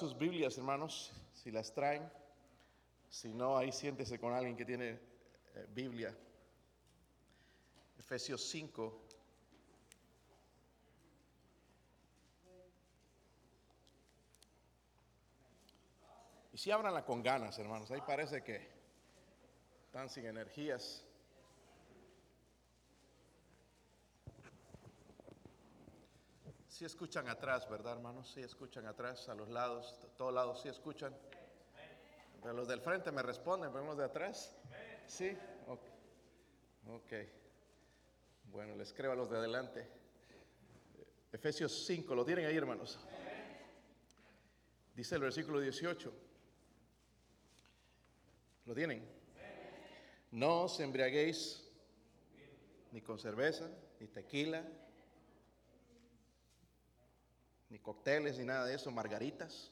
sus Biblias, hermanos, si las traen. Si no, ahí siéntese con alguien que tiene eh, Biblia. Efesios 5. Y si abranla con ganas, hermanos. Ahí parece que están sin energías. Si escuchan atrás, ¿verdad, hermanos? Si escuchan atrás, a los lados, a todos lados, si escuchan. Pero los del frente me responden, pero los de atrás. Sí, ok. Ok. Bueno, les creo a los de adelante. Efesios 5, ¿lo tienen ahí, hermanos? Dice el versículo 18. ¿Lo tienen? No os embriaguéis ni con cerveza, ni tequila, ni cócteles, ni nada de eso, margaritas.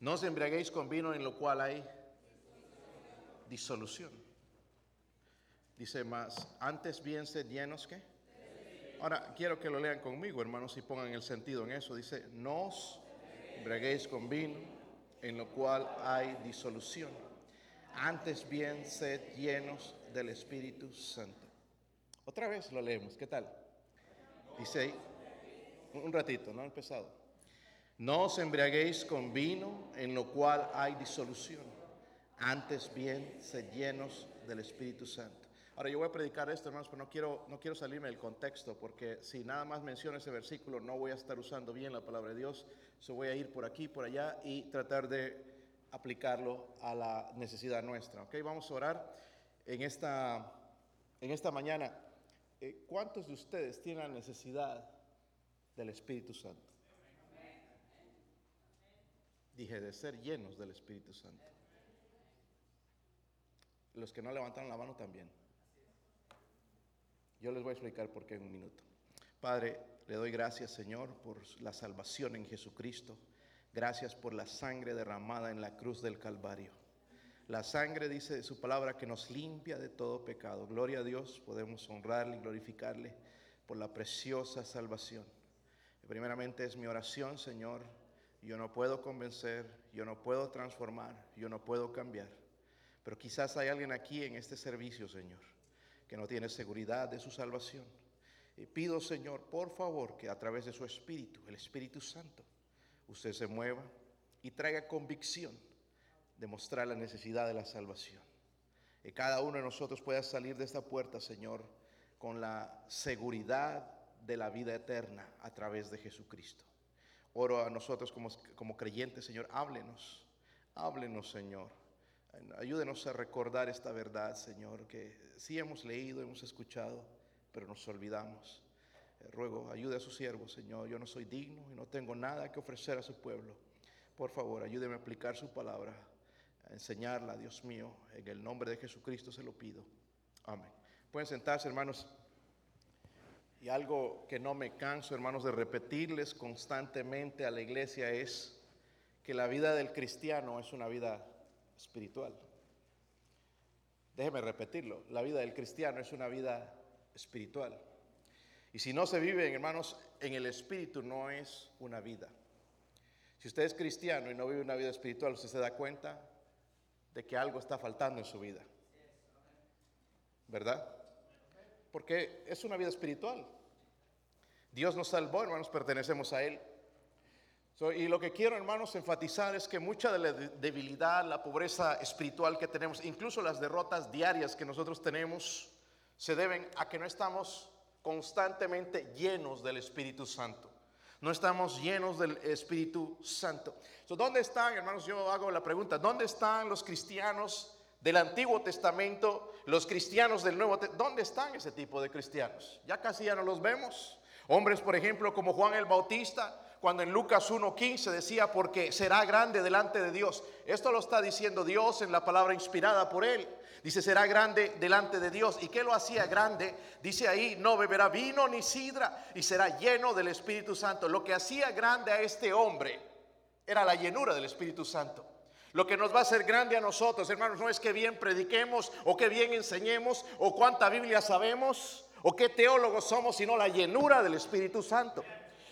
No os embriaguéis con vino en lo cual hay disolución. Dice más, antes bien sed llenos que. Ahora quiero que lo lean conmigo, hermanos, y pongan el sentido en eso. Dice, no os embriaguéis con vino en lo cual hay disolución. Antes bien sed llenos del Espíritu Santo. Otra vez lo leemos, ¿qué tal? Dice un ratito, no ha empezado. No os embriaguéis con vino en lo cual hay disolución. Antes bien, sed llenos del Espíritu Santo. Ahora yo voy a predicar esto, hermanos, pero no quiero, no quiero salirme del contexto, porque si nada más menciono ese versículo, no voy a estar usando bien la palabra de Dios. So voy a ir por aquí, por allá y tratar de aplicarlo a la necesidad nuestra. Ok, vamos a orar en esta, en esta mañana. Eh, ¿Cuántos de ustedes tienen la necesidad del Espíritu Santo? Dije de ser llenos del Espíritu Santo. Los que no levantaron la mano también. Yo les voy a explicar por qué en un minuto. Padre, le doy gracias, Señor, por la salvación en Jesucristo. Gracias por la sangre derramada en la cruz del Calvario. La sangre dice de su palabra que nos limpia de todo pecado. Gloria a Dios, podemos honrarle y glorificarle por la preciosa salvación. Primeramente es mi oración, Señor. Yo no puedo convencer, yo no puedo transformar, yo no puedo cambiar. Pero quizás hay alguien aquí en este servicio, Señor, que no tiene seguridad de su salvación. Y pido, Señor, por favor, que a través de su Espíritu, el Espíritu Santo, usted se mueva y traiga convicción de mostrar la necesidad de la salvación. Que cada uno de nosotros pueda salir de esta puerta, Señor, con la seguridad de la vida eterna a través de Jesucristo. Oro a nosotros como, como creyentes, Señor, háblenos, háblenos, Señor. Ayúdenos a recordar esta verdad, Señor, que sí hemos leído, hemos escuchado, pero nos olvidamos. Eh, ruego, ayude a su siervo, Señor. Yo no soy digno y no tengo nada que ofrecer a su pueblo. Por favor, ayúdeme a aplicar su palabra, a enseñarla, Dios mío. En el nombre de Jesucristo se lo pido. Amén. Pueden sentarse, hermanos. Y algo que no me canso, hermanos, de repetirles constantemente a la iglesia es que la vida del cristiano es una vida espiritual. Déjeme repetirlo, la vida del cristiano es una vida espiritual. Y si no se vive, hermanos, en el espíritu no es una vida. Si usted es cristiano y no vive una vida espiritual, usted se da cuenta de que algo está faltando en su vida. ¿Verdad? Porque es una vida espiritual. Dios nos salvó, hermanos, pertenecemos a Él. y lo que quiero, hermanos, enfatizar es que mucha de la debilidad, la pobreza espiritual que tenemos, incluso las derrotas diarias que nosotros tenemos, se deben a que no estamos constantemente llenos del Espíritu Santo. No estamos llenos del Espíritu Santo. ¿Dónde están, hermanos? Yo hago la pregunta, ¿dónde están los cristianos del Antiguo Testamento, los cristianos del Nuevo Testamento? ¿Dónde están ese tipo de cristianos? Ya casi ya no los vemos. Hombres, por ejemplo, como Juan el Bautista, cuando en Lucas 1.15 decía, porque será grande delante de Dios. Esto lo está diciendo Dios en la palabra inspirada por él. Dice, será grande delante de Dios. ¿Y qué lo hacía grande? Dice ahí, no beberá vino ni sidra y será lleno del Espíritu Santo. Lo que hacía grande a este hombre era la llenura del Espíritu Santo. Lo que nos va a hacer grande a nosotros, hermanos, no es que bien prediquemos o que bien enseñemos o cuánta Biblia sabemos o qué teólogos somos, sino la llenura del Espíritu Santo.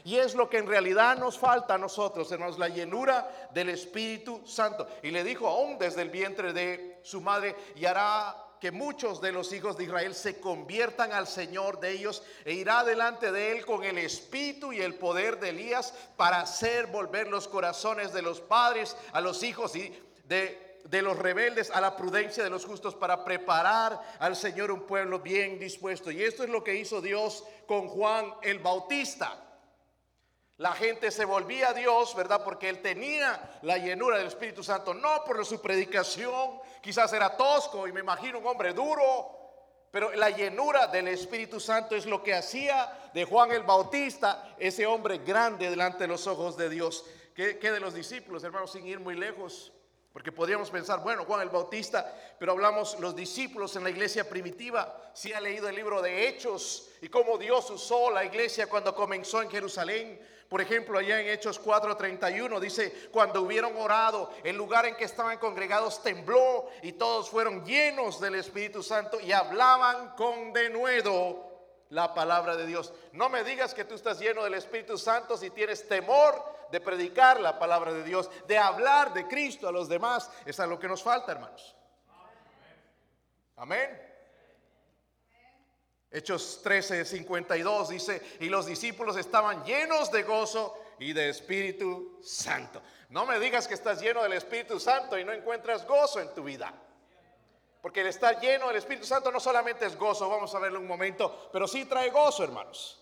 Y es lo que en realidad nos falta a nosotros, hermanos, la llenura del Espíritu Santo. Y le dijo aún desde el vientre de su madre, y hará que muchos de los hijos de Israel se conviertan al Señor de ellos e irá delante de él con el espíritu y el poder de Elías para hacer volver los corazones de los padres a los hijos y de de los rebeldes a la prudencia de los justos para preparar al Señor un pueblo bien dispuesto. Y esto es lo que hizo Dios con Juan el Bautista. La gente se volvía a Dios, ¿verdad? Porque él tenía la llenura del Espíritu Santo, no por su predicación, quizás era tosco y me imagino un hombre duro, pero la llenura del Espíritu Santo es lo que hacía de Juan el Bautista ese hombre grande delante de los ojos de Dios. ¿Qué, de los discípulos, hermanos, sin ir muy lejos? Porque podríamos pensar, bueno, Juan el Bautista, pero hablamos los discípulos en la iglesia primitiva. Si ha leído el libro de Hechos y cómo Dios usó la iglesia cuando comenzó en Jerusalén. Por ejemplo, allá en Hechos 4:31 dice, cuando hubieron orado, el lugar en que estaban congregados tembló y todos fueron llenos del Espíritu Santo y hablaban con denuedo la palabra de Dios. No me digas que tú estás lleno del Espíritu Santo si tienes temor de predicar la palabra de Dios, de hablar de Cristo a los demás. Eso es lo que nos falta, hermanos. Amén. Hechos 13, 52 dice, y los discípulos estaban llenos de gozo y de Espíritu Santo. No me digas que estás lleno del Espíritu Santo y no encuentras gozo en tu vida. Porque el estar lleno del Espíritu Santo no solamente es gozo, vamos a verlo un momento, pero sí trae gozo, hermanos.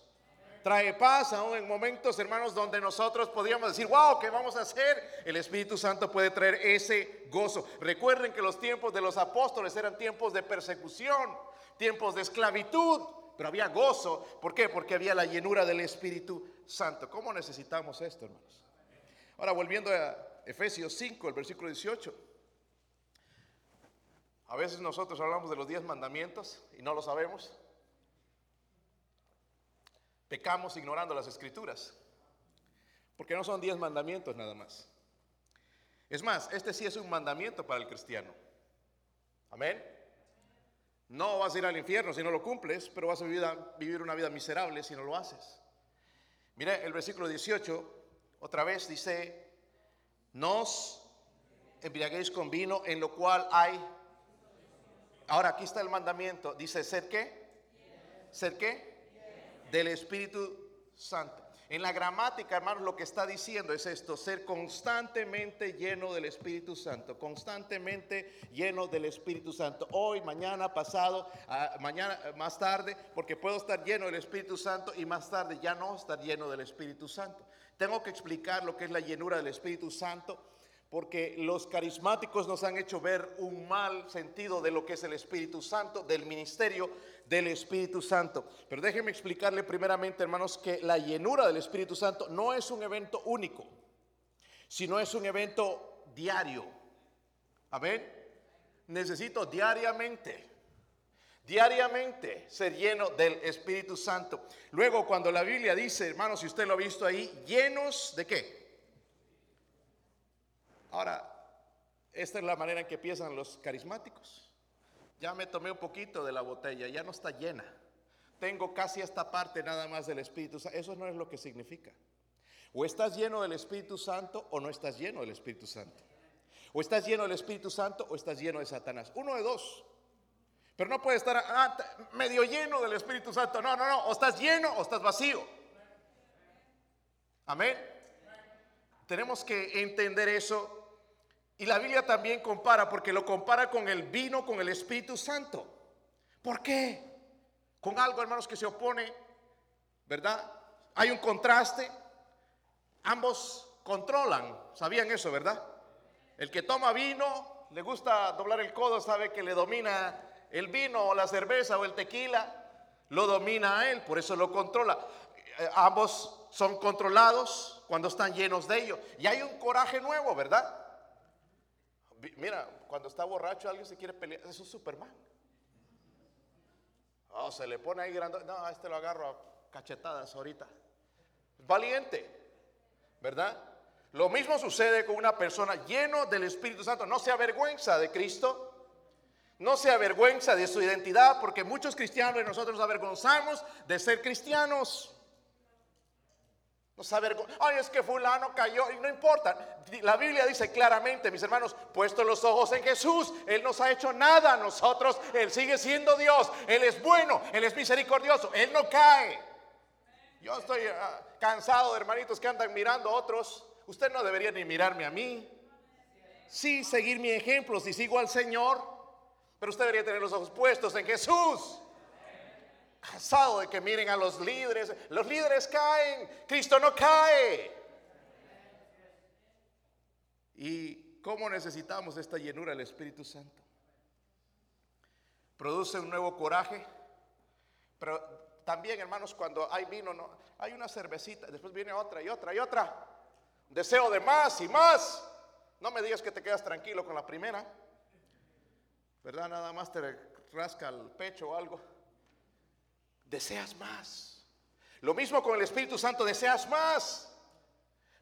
Trae paz aún en momentos, hermanos, donde nosotros podríamos decir, wow, ¿qué vamos a hacer? El Espíritu Santo puede traer ese gozo. Recuerden que los tiempos de los apóstoles eran tiempos de persecución, tiempos de esclavitud, pero había gozo. ¿Por qué? Porque había la llenura del Espíritu Santo. ¿Cómo necesitamos esto, hermanos? Ahora, volviendo a Efesios 5, el versículo 18. A veces nosotros hablamos de los diez mandamientos y no lo sabemos. Pecamos ignorando las escrituras. Porque no son diez mandamientos nada más. Es más, este sí es un mandamiento para el cristiano. Amén. No vas a ir al infierno si no lo cumples, pero vas a vivir, una vida miserable si no lo haces. Mire el versículo 18, otra vez dice, nos embriaguéis con vino en lo cual hay Ahora aquí está el mandamiento. Dice, ¿ser qué? ¿Ser qué? Del Espíritu Santo. En la gramática, hermanos, lo que está diciendo es esto, ser constantemente lleno del Espíritu Santo, constantemente lleno del Espíritu Santo. Hoy, mañana, pasado, ah, mañana, más tarde, porque puedo estar lleno del Espíritu Santo y más tarde ya no estar lleno del Espíritu Santo. Tengo que explicar lo que es la llenura del Espíritu Santo porque los carismáticos nos han hecho ver un mal sentido de lo que es el Espíritu Santo, del ministerio del Espíritu Santo. Pero déjenme explicarle primeramente, hermanos, que la llenura del Espíritu Santo no es un evento único, sino es un evento diario. Amén. Necesito diariamente, diariamente ser lleno del Espíritu Santo. Luego, cuando la Biblia dice, hermanos, si usted lo ha visto ahí, llenos de qué? Ahora, esta es la manera en que piensan los carismáticos. Ya me tomé un poquito de la botella, ya no está llena. Tengo casi esta parte nada más del Espíritu Santo. Eso no es lo que significa. O estás lleno del Espíritu Santo o no estás lleno del Espíritu Santo. O estás lleno del Espíritu Santo o estás lleno de Satanás. Uno de dos. Pero no puede estar ah, medio lleno del Espíritu Santo. No, no, no. O estás lleno o estás vacío. Amén. Tenemos que entender eso y la Biblia también compara, porque lo compara con el vino, con el Espíritu Santo. ¿Por qué? Con algo, hermanos, que se opone, ¿verdad? Hay un contraste. Ambos controlan. ¿Sabían eso, verdad? El que toma vino, le gusta doblar el codo, sabe que le domina el vino o la cerveza o el tequila. Lo domina a él, por eso lo controla. Eh, ambos son controlados cuando están llenos de ello. Y hay un coraje nuevo, ¿verdad? Mira, cuando está borracho alguien se quiere pelear, es un Superman. Oh, se le pone ahí grande. No, a este lo agarro a cachetadas ahorita. Valiente, ¿verdad? Lo mismo sucede con una persona lleno del Espíritu Santo. No se avergüenza de Cristo. No se avergüenza de su identidad, porque muchos cristianos de nosotros avergonzamos de ser cristianos. No saber, ay, es que fulano cayó, y no importa. La Biblia dice claramente, mis hermanos, puesto los ojos en Jesús, Él nos ha hecho nada a nosotros, Él sigue siendo Dios, Él es bueno, Él es misericordioso, Él no cae. Yo estoy ah, cansado de hermanitos que andan mirando a otros. Usted no debería ni mirarme a mí. Sí, seguir mi ejemplo si sigo al Señor, pero usted debería tener los ojos puestos en Jesús cansado de que miren a los líderes. Los líderes caen, Cristo no cae. ¿Y cómo necesitamos esta llenura del Espíritu Santo? Produce un nuevo coraje, pero también, hermanos, cuando hay vino, no, hay una cervecita, después viene otra y otra y otra. Deseo de más y más. No me digas que te quedas tranquilo con la primera. ¿Verdad? Nada más te rasca el pecho o algo deseas más. Lo mismo con el Espíritu Santo, deseas más.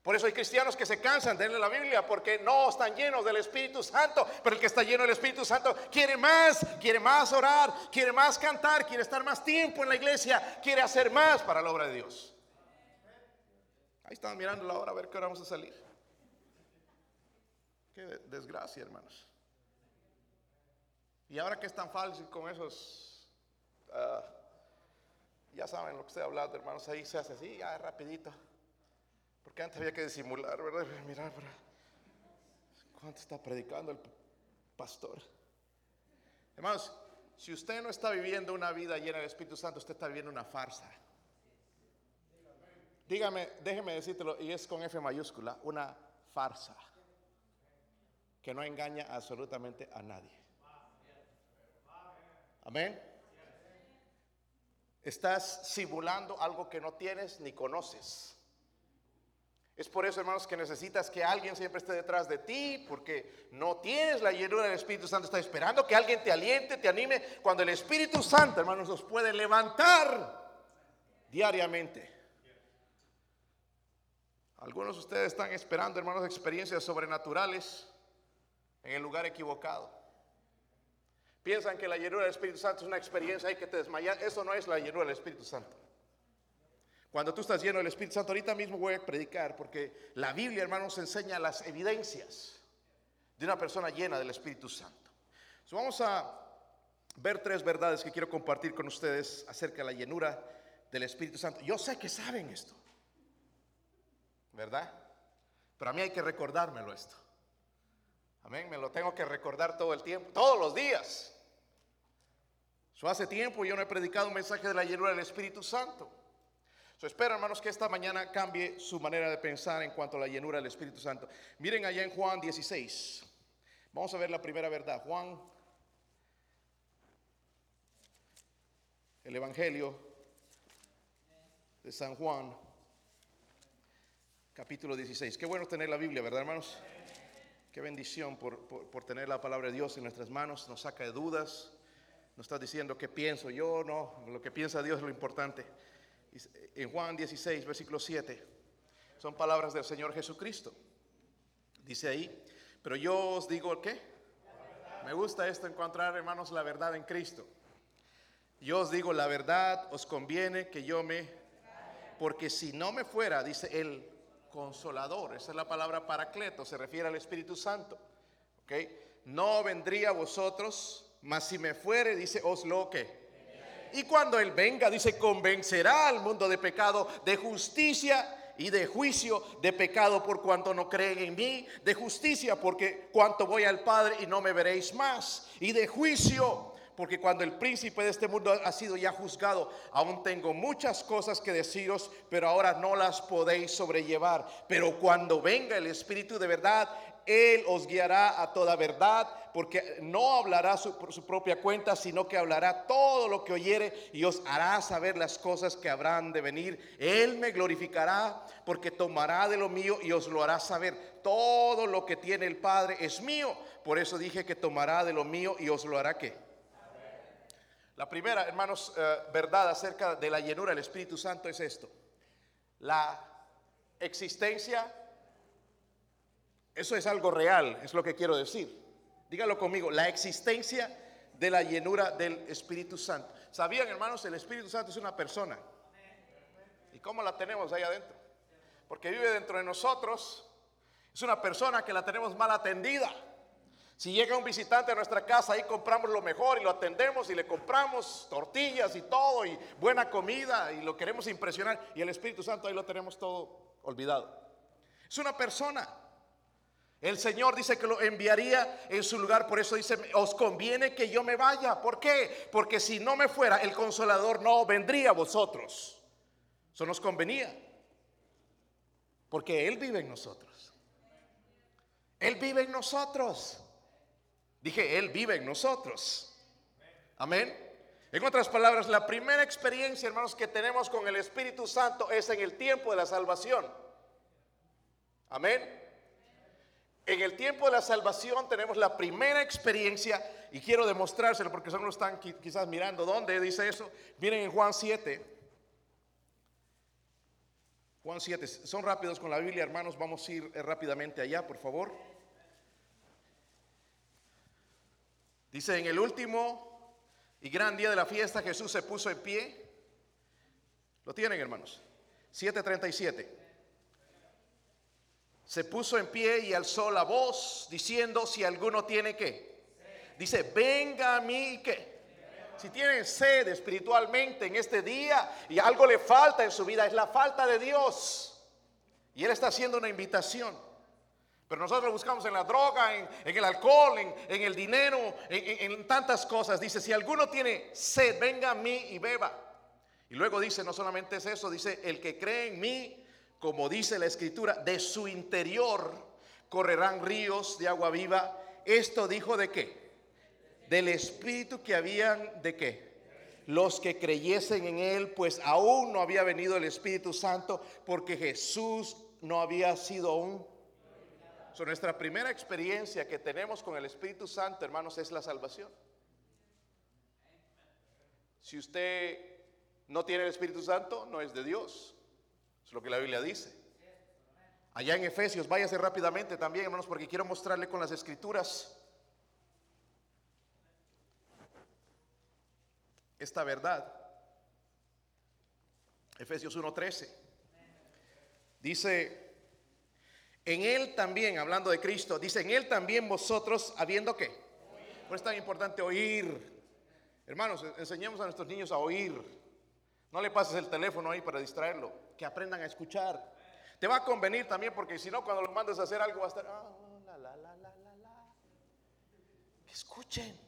Por eso hay cristianos que se cansan de leer la Biblia porque no están llenos del Espíritu Santo. Pero el que está lleno del Espíritu Santo quiere más, quiere más orar, quiere más cantar, quiere estar más tiempo en la iglesia, quiere hacer más para la obra de Dios. Ahí están mirando la hora a ver qué hora vamos a salir. Qué desgracia, hermanos. Y ahora que es tan fácil con esos ah, ya saben lo que estoy hablando, hermanos, ahí se hace así, ya rapidito. Porque antes había que disimular, ¿verdad? Mirar, para ¿cuánto está predicando el pastor? Hermanos, si usted no está viviendo una vida llena del Espíritu Santo, usted está viviendo una farsa. Dígame, déjeme decírtelo, y es con F mayúscula, una farsa que no engaña absolutamente a nadie. Amén. Estás simulando algo que no tienes ni conoces. Es por eso, hermanos, que necesitas que alguien siempre esté detrás de ti, porque no tienes la llenura del Espíritu Santo. Estás esperando que alguien te aliente, te anime, cuando el Espíritu Santo, hermanos, nos puede levantar diariamente. Algunos de ustedes están esperando, hermanos, experiencias sobrenaturales en el lugar equivocado. Piensan que la llenura del Espíritu Santo es una experiencia hay que te desmayas. Eso no es la llenura del Espíritu Santo. Cuando tú estás lleno del Espíritu Santo, ahorita mismo voy a predicar porque la Biblia, hermanos, enseña las evidencias de una persona llena del Espíritu Santo. vamos a ver tres verdades que quiero compartir con ustedes acerca de la llenura del Espíritu Santo. Yo sé que saben esto, ¿verdad? Pero a mí hay que recordármelo esto. Amén, me lo tengo que recordar todo el tiempo, todos los días hace tiempo yo no he predicado un mensaje de la llenura del Espíritu Santo. So, espero, hermanos, que esta mañana cambie su manera de pensar en cuanto a la llenura del Espíritu Santo. Miren allá en Juan 16. Vamos a ver la primera verdad. Juan, el Evangelio de San Juan, capítulo 16. Qué bueno tener la Biblia, ¿verdad, hermanos? Qué bendición por, por tener la palabra de Dios en nuestras manos. Nos saca de dudas no está diciendo qué pienso yo, no, lo que piensa Dios es lo importante. En Juan 16, versículo 7, son palabras del Señor Jesucristo. Dice ahí, pero yo os digo qué. Me gusta esto, encontrar, hermanos, la verdad en Cristo. Yo os digo la verdad, os conviene que yo me... Porque si no me fuera, dice el consolador, esa es la palabra paracleto, se refiere al Espíritu Santo. ¿ok? No vendría a vosotros mas si me fuere, dice, os lo que. Y cuando Él venga, dice, convencerá al mundo de pecado, de justicia y de juicio, de pecado por cuanto no creen en mí, de justicia porque cuanto voy al Padre y no me veréis más, y de juicio porque cuando el príncipe de este mundo ha sido ya juzgado, aún tengo muchas cosas que deciros, pero ahora no las podéis sobrellevar. Pero cuando venga el Espíritu de verdad, él os guiará a toda verdad, porque no hablará por su propia cuenta, sino que hablará todo lo que oyere y os hará saber las cosas que habrán de venir. Él me glorificará, porque tomará de lo mío y os lo hará saber. Todo lo que tiene el Padre es mío. Por eso dije que tomará de lo mío y os lo hará que. La primera, hermanos, eh, verdad acerca de la llenura del Espíritu Santo es esto. La existencia eso es algo real, es lo que quiero decir. Dígalo conmigo, la existencia de la llenura del Espíritu Santo. ¿Sabían, hermanos? El Espíritu Santo es una persona. ¿Y cómo la tenemos ahí adentro? porque vive dentro de nosotros, es una persona que la tenemos mal atendida. Si llega un visitante a nuestra casa, ahí compramos lo mejor y lo atendemos y le compramos tortillas y todo y buena comida y lo queremos impresionar y el Espíritu Santo ahí lo tenemos todo olvidado. Es una persona. El Señor dice que lo enviaría en su lugar, por eso dice, os conviene que yo me vaya. ¿Por qué? Porque si no me fuera, el consolador no vendría a vosotros. Eso nos convenía. Porque Él vive en nosotros. Él vive en nosotros. Dije, Él vive en nosotros. Amén. En otras palabras, la primera experiencia, hermanos, que tenemos con el Espíritu Santo es en el tiempo de la salvación. Amén. En el tiempo de la salvación tenemos la primera experiencia y quiero demostrárselo porque algunos están quizás mirando dónde dice eso. Miren en Juan 7. Juan 7. Son rápidos con la Biblia, hermanos. Vamos a ir eh, rápidamente allá, por favor. Dice, en el último y gran día de la fiesta Jesús se puso en pie. ¿Lo tienen, hermanos? 7.37. Se puso en pie y alzó la voz diciendo, si alguno tiene que. Dice, venga a mí que. Si tienen sed espiritualmente en este día y algo le falta en su vida, es la falta de Dios. Y Él está haciendo una invitación. Pero nosotros lo buscamos en la droga, en, el alcohol, en, el dinero, en, en, tantas cosas. Dice, si alguno tiene sed, venga a mí y beba. Y luego dice, no solamente es eso, dice, el que cree en mí, como dice la escritura, de su interior correrán ríos de agua viva. Esto dijo de qué? Del espíritu que habían de qué? Los que creyesen en él, pues aún no había venido el Espíritu Santo, porque Jesús no había sido aún nuestra primera experiencia que tenemos con el Espíritu Santo, hermanos, es la salvación. Si usted no tiene el Espíritu Santo, no es de Dios. Lo que la Biblia dice. Allá en Efesios, váyase rápidamente también, hermanos, porque quiero mostrarle con las escrituras esta verdad. Efesios 1:13. Dice, en Él también, hablando de Cristo, dice, en Él también vosotros, habiendo qué. No es tan importante oír. Hermanos, enseñemos a nuestros niños a oír. No le pases el teléfono ahí para distraerlo. Que aprendan a escuchar. Te va a convenir también porque si no, cuando lo mandes a hacer algo va a estar... La, la, la, la, la, Que escuchen.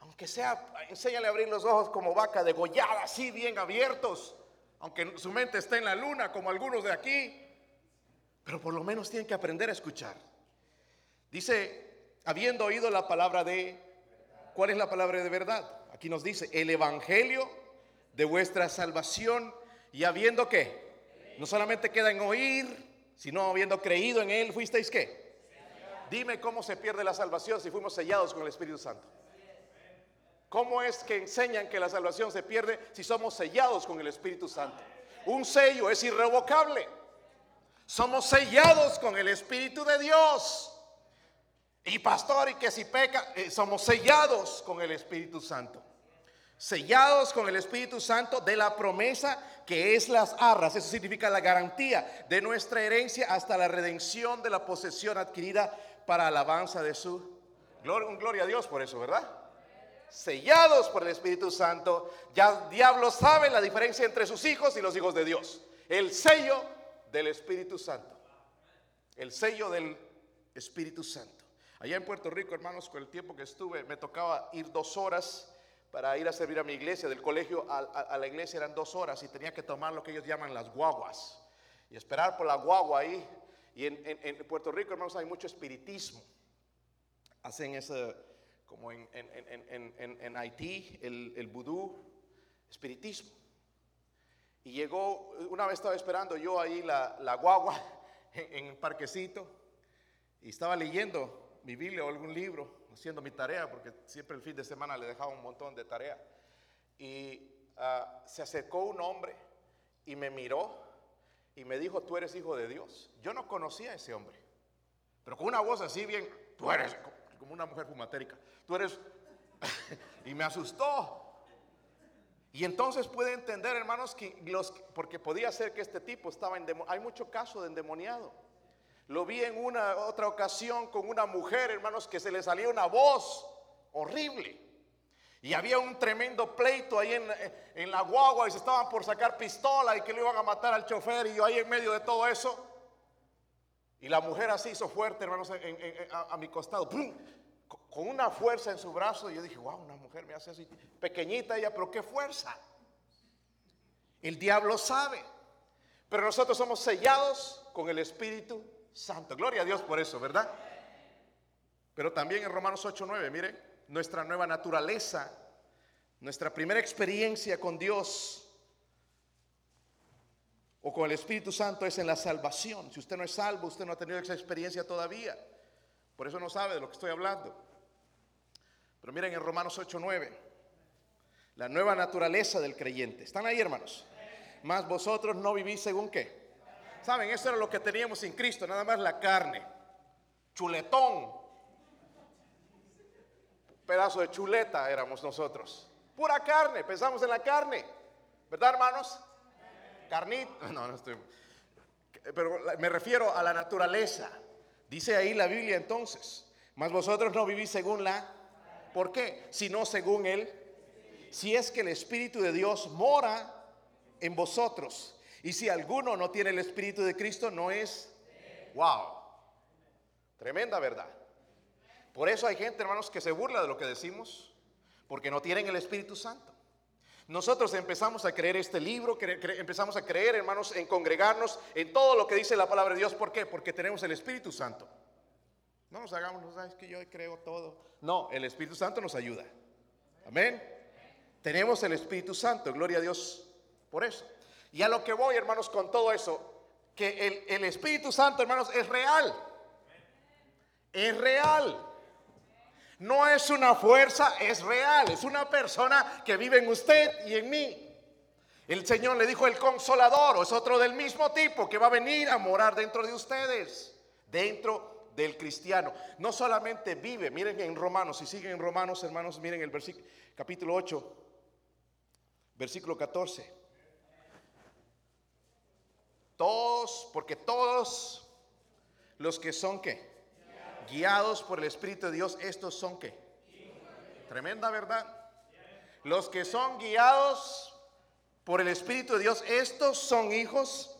Aunque sea, enséñale a abrir los ojos como vaca degollada, así bien abiertos. Aunque su mente esté en la luna, como algunos de aquí. Pero por lo menos tienen que aprender a escuchar. Dice, habiendo oído la palabra de, ¿cuál es la palabra de verdad? Aquí nos dice, el evangelio de vuestra salvación y habiendo que, no solamente queda en oír, sino habiendo creído en él, fuisteis qué. Dime cómo se pierde la salvación si fuimos sellados con el Espíritu Santo. ¿Cómo es que enseñan que la salvación se pierde si somos sellados con el Espíritu Santo? Un sello es irrevocable. Somos sellados con el Espíritu de Dios. Y pastor, y que si peca, eh, somos sellados con el Espíritu Santo. Sellados con el Espíritu Santo de la promesa que es las arras. Eso significa la garantía de nuestra herencia hasta la redención de la posesión adquirida para alabanza de su gloria. Gloria a Dios por eso, ¿verdad? Sellados por el Espíritu Santo. Ya diablo sabe la diferencia entre sus hijos y los hijos de Dios. El sello del Espíritu Santo. El sello del Espíritu Santo. Allá en Puerto Rico, hermanos, con el tiempo que estuve, me tocaba ir dos horas para ir a servir a mi iglesia. Del colegio a, la iglesia eran dos horas y tenía que tomar lo que ellos llaman las guaguas y esperar por la guagua ahí. Y en, Puerto Rico, hermanos, hay mucho espiritismo. Hacen ese, como en, en Haití, el, el vudú, espiritismo. Y llegó, una vez estaba esperando yo ahí la, guagua en, el parquecito y estaba leyendo mi Biblia o algún libro, haciendo mi tarea, porque siempre el fin de semana le dejaba un montón de tarea. Y ah, se acercó un hombre y me miró y me dijo, tú eres hijo de Dios. Yo no conocía a ese hombre, pero con una voz así bien, tú eres como una mujer fumatérica, tú eres, y me asustó. Y entonces puede entender, hermanos, que los, porque podía ser que este tipo estaba en hay mucho caso de endemoniado. Lo vi en una otra ocasión con una mujer, hermanos, que se le salía una voz horrible. Y había un tremendo pleito ahí en, en, la guagua y se estaban por sacar pistola y que le iban a matar al chofer y yo ahí en medio de todo eso. Y la mujer así hizo fuerte, hermanos, a, mi costado, con una fuerza en su brazo. Y yo dije, wow, una mujer me hace así, pequeñita ella, pero qué fuerza. El diablo sabe, pero nosotros somos sellados con el Espíritu Santo. Gloria a Dios por eso, ¿verdad? Pero también en Romanos 8:9, miren, nuestra nueva naturaleza, nuestra primera experiencia con Dios o con el Espíritu Santo es en la salvación. Si usted no es salvo, usted no ha tenido esa experiencia todavía. Por eso no sabe de lo que estoy hablando. Pero miren en Romanos 8:9, la nueva naturaleza del creyente. ¿Están ahí, hermanos? Más vosotros no vivís según qué. Saben, eso era lo que teníamos sin Cristo, nada más la carne. Chuletón. pedazo de chuleta éramos nosotros. Pura carne, pensamos en la carne. ¿Verdad, hermanos? Carnita. No, no estoy. Pero me refiero a la naturaleza. Dice ahí la Biblia entonces. Mas vosotros no vivís según la. ¿Por qué? Sino según él. Si es que el Espíritu de Dios mora en vosotros. Y si alguno no tiene el Espíritu de Cristo, no es. Wow. Tremenda verdad. Por eso hay gente, hermanos, que se burla de lo que decimos, porque no tienen el Espíritu Santo. Nosotros empezamos a creer este libro, empezamos a creer, hermanos, en congregarnos en todo lo que dice la palabra de Dios. ¿Por qué? Porque tenemos el Espíritu Santo. No nos hagamos, sabes que yo creo todo. No, el Espíritu Santo nos ayuda. Amén. Tenemos el Espíritu Santo, gloria a Dios por eso. Y a lo que voy, hermanos, con todo eso, que el, el Espíritu Santo, hermanos, es real. Es real. No es una fuerza, es real. Es una persona que vive en usted y en mí. El Señor le dijo el consolador, o es otro del mismo tipo, que va a venir a morar dentro de ustedes, dentro del cristiano. No solamente vive, miren en Romanos, si siguen en Romanos, hermanos, miren el capítulo 8, versículo 14. Todos, porque todos los que son qué? Guiados por el Espíritu de Dios, estos son qué? Tremenda verdad. Los que son guiados por el Espíritu de Dios, estos son hijos,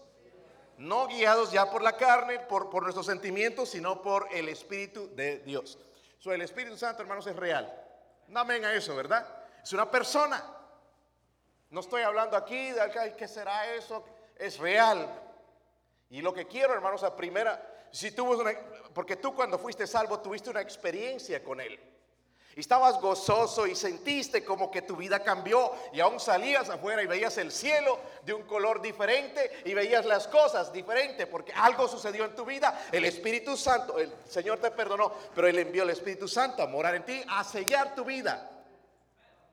no guiados ya por la carne, por, por nuestros sentimientos, sino por el Espíritu de Dios. So, el Espíritu Santo, hermanos, es real. Amén a eso, ¿verdad? Es una persona. No estoy hablando aquí de qué será eso. Es real. Y lo que quiero, hermanos, a primera, si tuvo porque tú cuando fuiste salvo tuviste una experiencia con Él. Estabas gozoso y sentiste como que tu vida cambió y aún salías afuera y veías el cielo de un color diferente y veías las cosas diferentes porque algo sucedió en tu vida. El Espíritu Santo, el Señor te perdonó, pero Él envió el Espíritu Santo a morar en ti, a sellar tu vida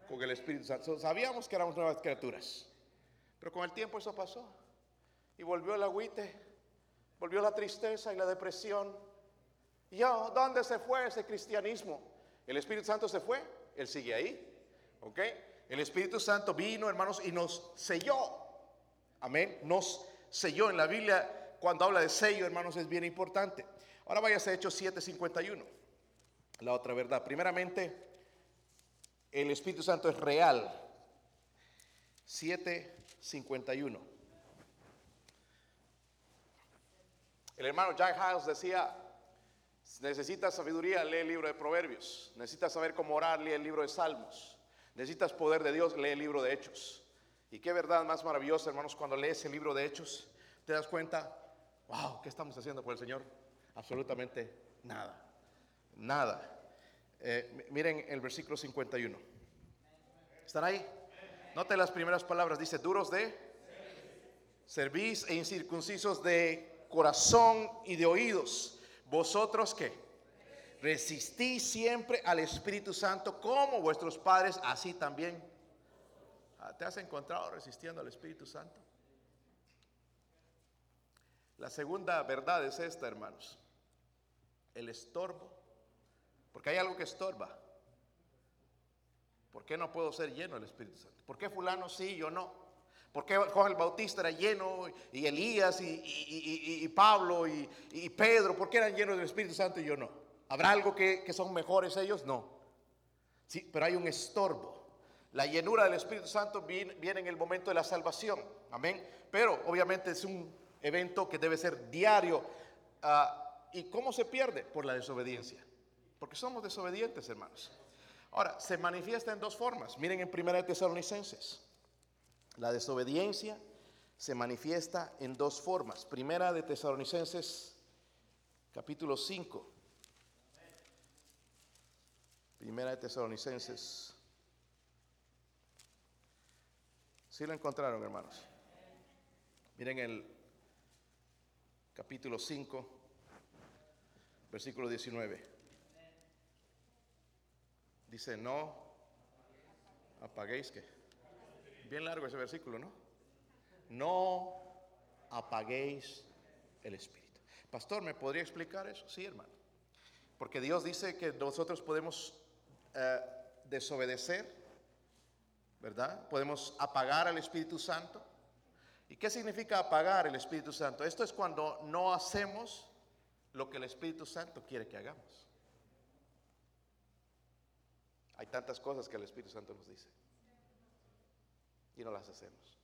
con el Espíritu Santo. Sabíamos que éramos nuevas criaturas, pero con el tiempo eso pasó y volvió el agüite Volvió la tristeza y la depresión. ¿Y yo, dónde se fue ese cristianismo? ¿El Espíritu Santo se fue? Él sigue ahí. ¿Ok? El Espíritu Santo vino, hermanos, y nos selló. Amén. Nos selló. En la Biblia, cuando habla de sello, hermanos, es bien importante. Ahora vayas a Hechos 7:51. La otra verdad. Primeramente, el Espíritu Santo es real. 7:51. El hermano Jack Hiles decía, necesitas sabiduría, lee el libro de Proverbios. Necesitas saber cómo orar, lee el libro de Salmos. Necesitas poder de Dios, lee el libro de Hechos. Y qué verdad más maravillosa, hermanos, cuando lees el libro de Hechos, te das cuenta, wow, ¿qué estamos haciendo por el Señor? Absolutamente nada. Nada. Eh, miren el versículo 51. ¿Están ahí? Note las primeras palabras. Dice, duros de servís e incircuncisos de corazón y de oídos. Vosotros que resistís siempre al Espíritu Santo como vuestros padres, así también. Ah, ¿Te has encontrado resistiendo al Espíritu Santo? La segunda verdad es esta, hermanos. El estorbo. Porque hay algo que estorba. ¿Por qué no puedo ser lleno del Espíritu Santo? ¿Por qué fulano sí, yo no? ¿Por qué Juan el Bautista era lleno y Elías y, Pablo y, Pedro? ¿Por qué eran llenos del Espíritu Santo y yo no? ¿Habrá algo que, que son mejores ellos? No. Sí, pero hay un estorbo. La llenura del Espíritu Santo viene, en el momento de la salvación. Amén. Pero obviamente es un evento que debe ser diario. Ah, ¿Y cómo se pierde? Por la desobediencia. Porque somos desobedientes, hermanos. Ahora, se manifiesta en dos formas. Miren en Primera de Tesalonicenses. La desobediencia se manifiesta en dos formas. Primera de Tesalonicenses, capítulo 5. Primera de Tesalonicenses. Si lo encontraron, hermanos. Miren el capítulo 5, versículo 19. Dice, no apaguéis que. Bien largo ese versículo, ¿no? No apaguéis el espíritu. Pastor, ¿me podría explicar eso? Sí, hermano. Porque Dios dice que nosotros podemos eh, desobedecer, ¿verdad? Podemos apagar al Espíritu Santo. ¿Y qué significa apagar el Espíritu Santo? Esto es cuando no hacemos lo que el Espíritu Santo quiere que hagamos. Hay tantas cosas que el Espíritu Santo nos dice y no las hacemos.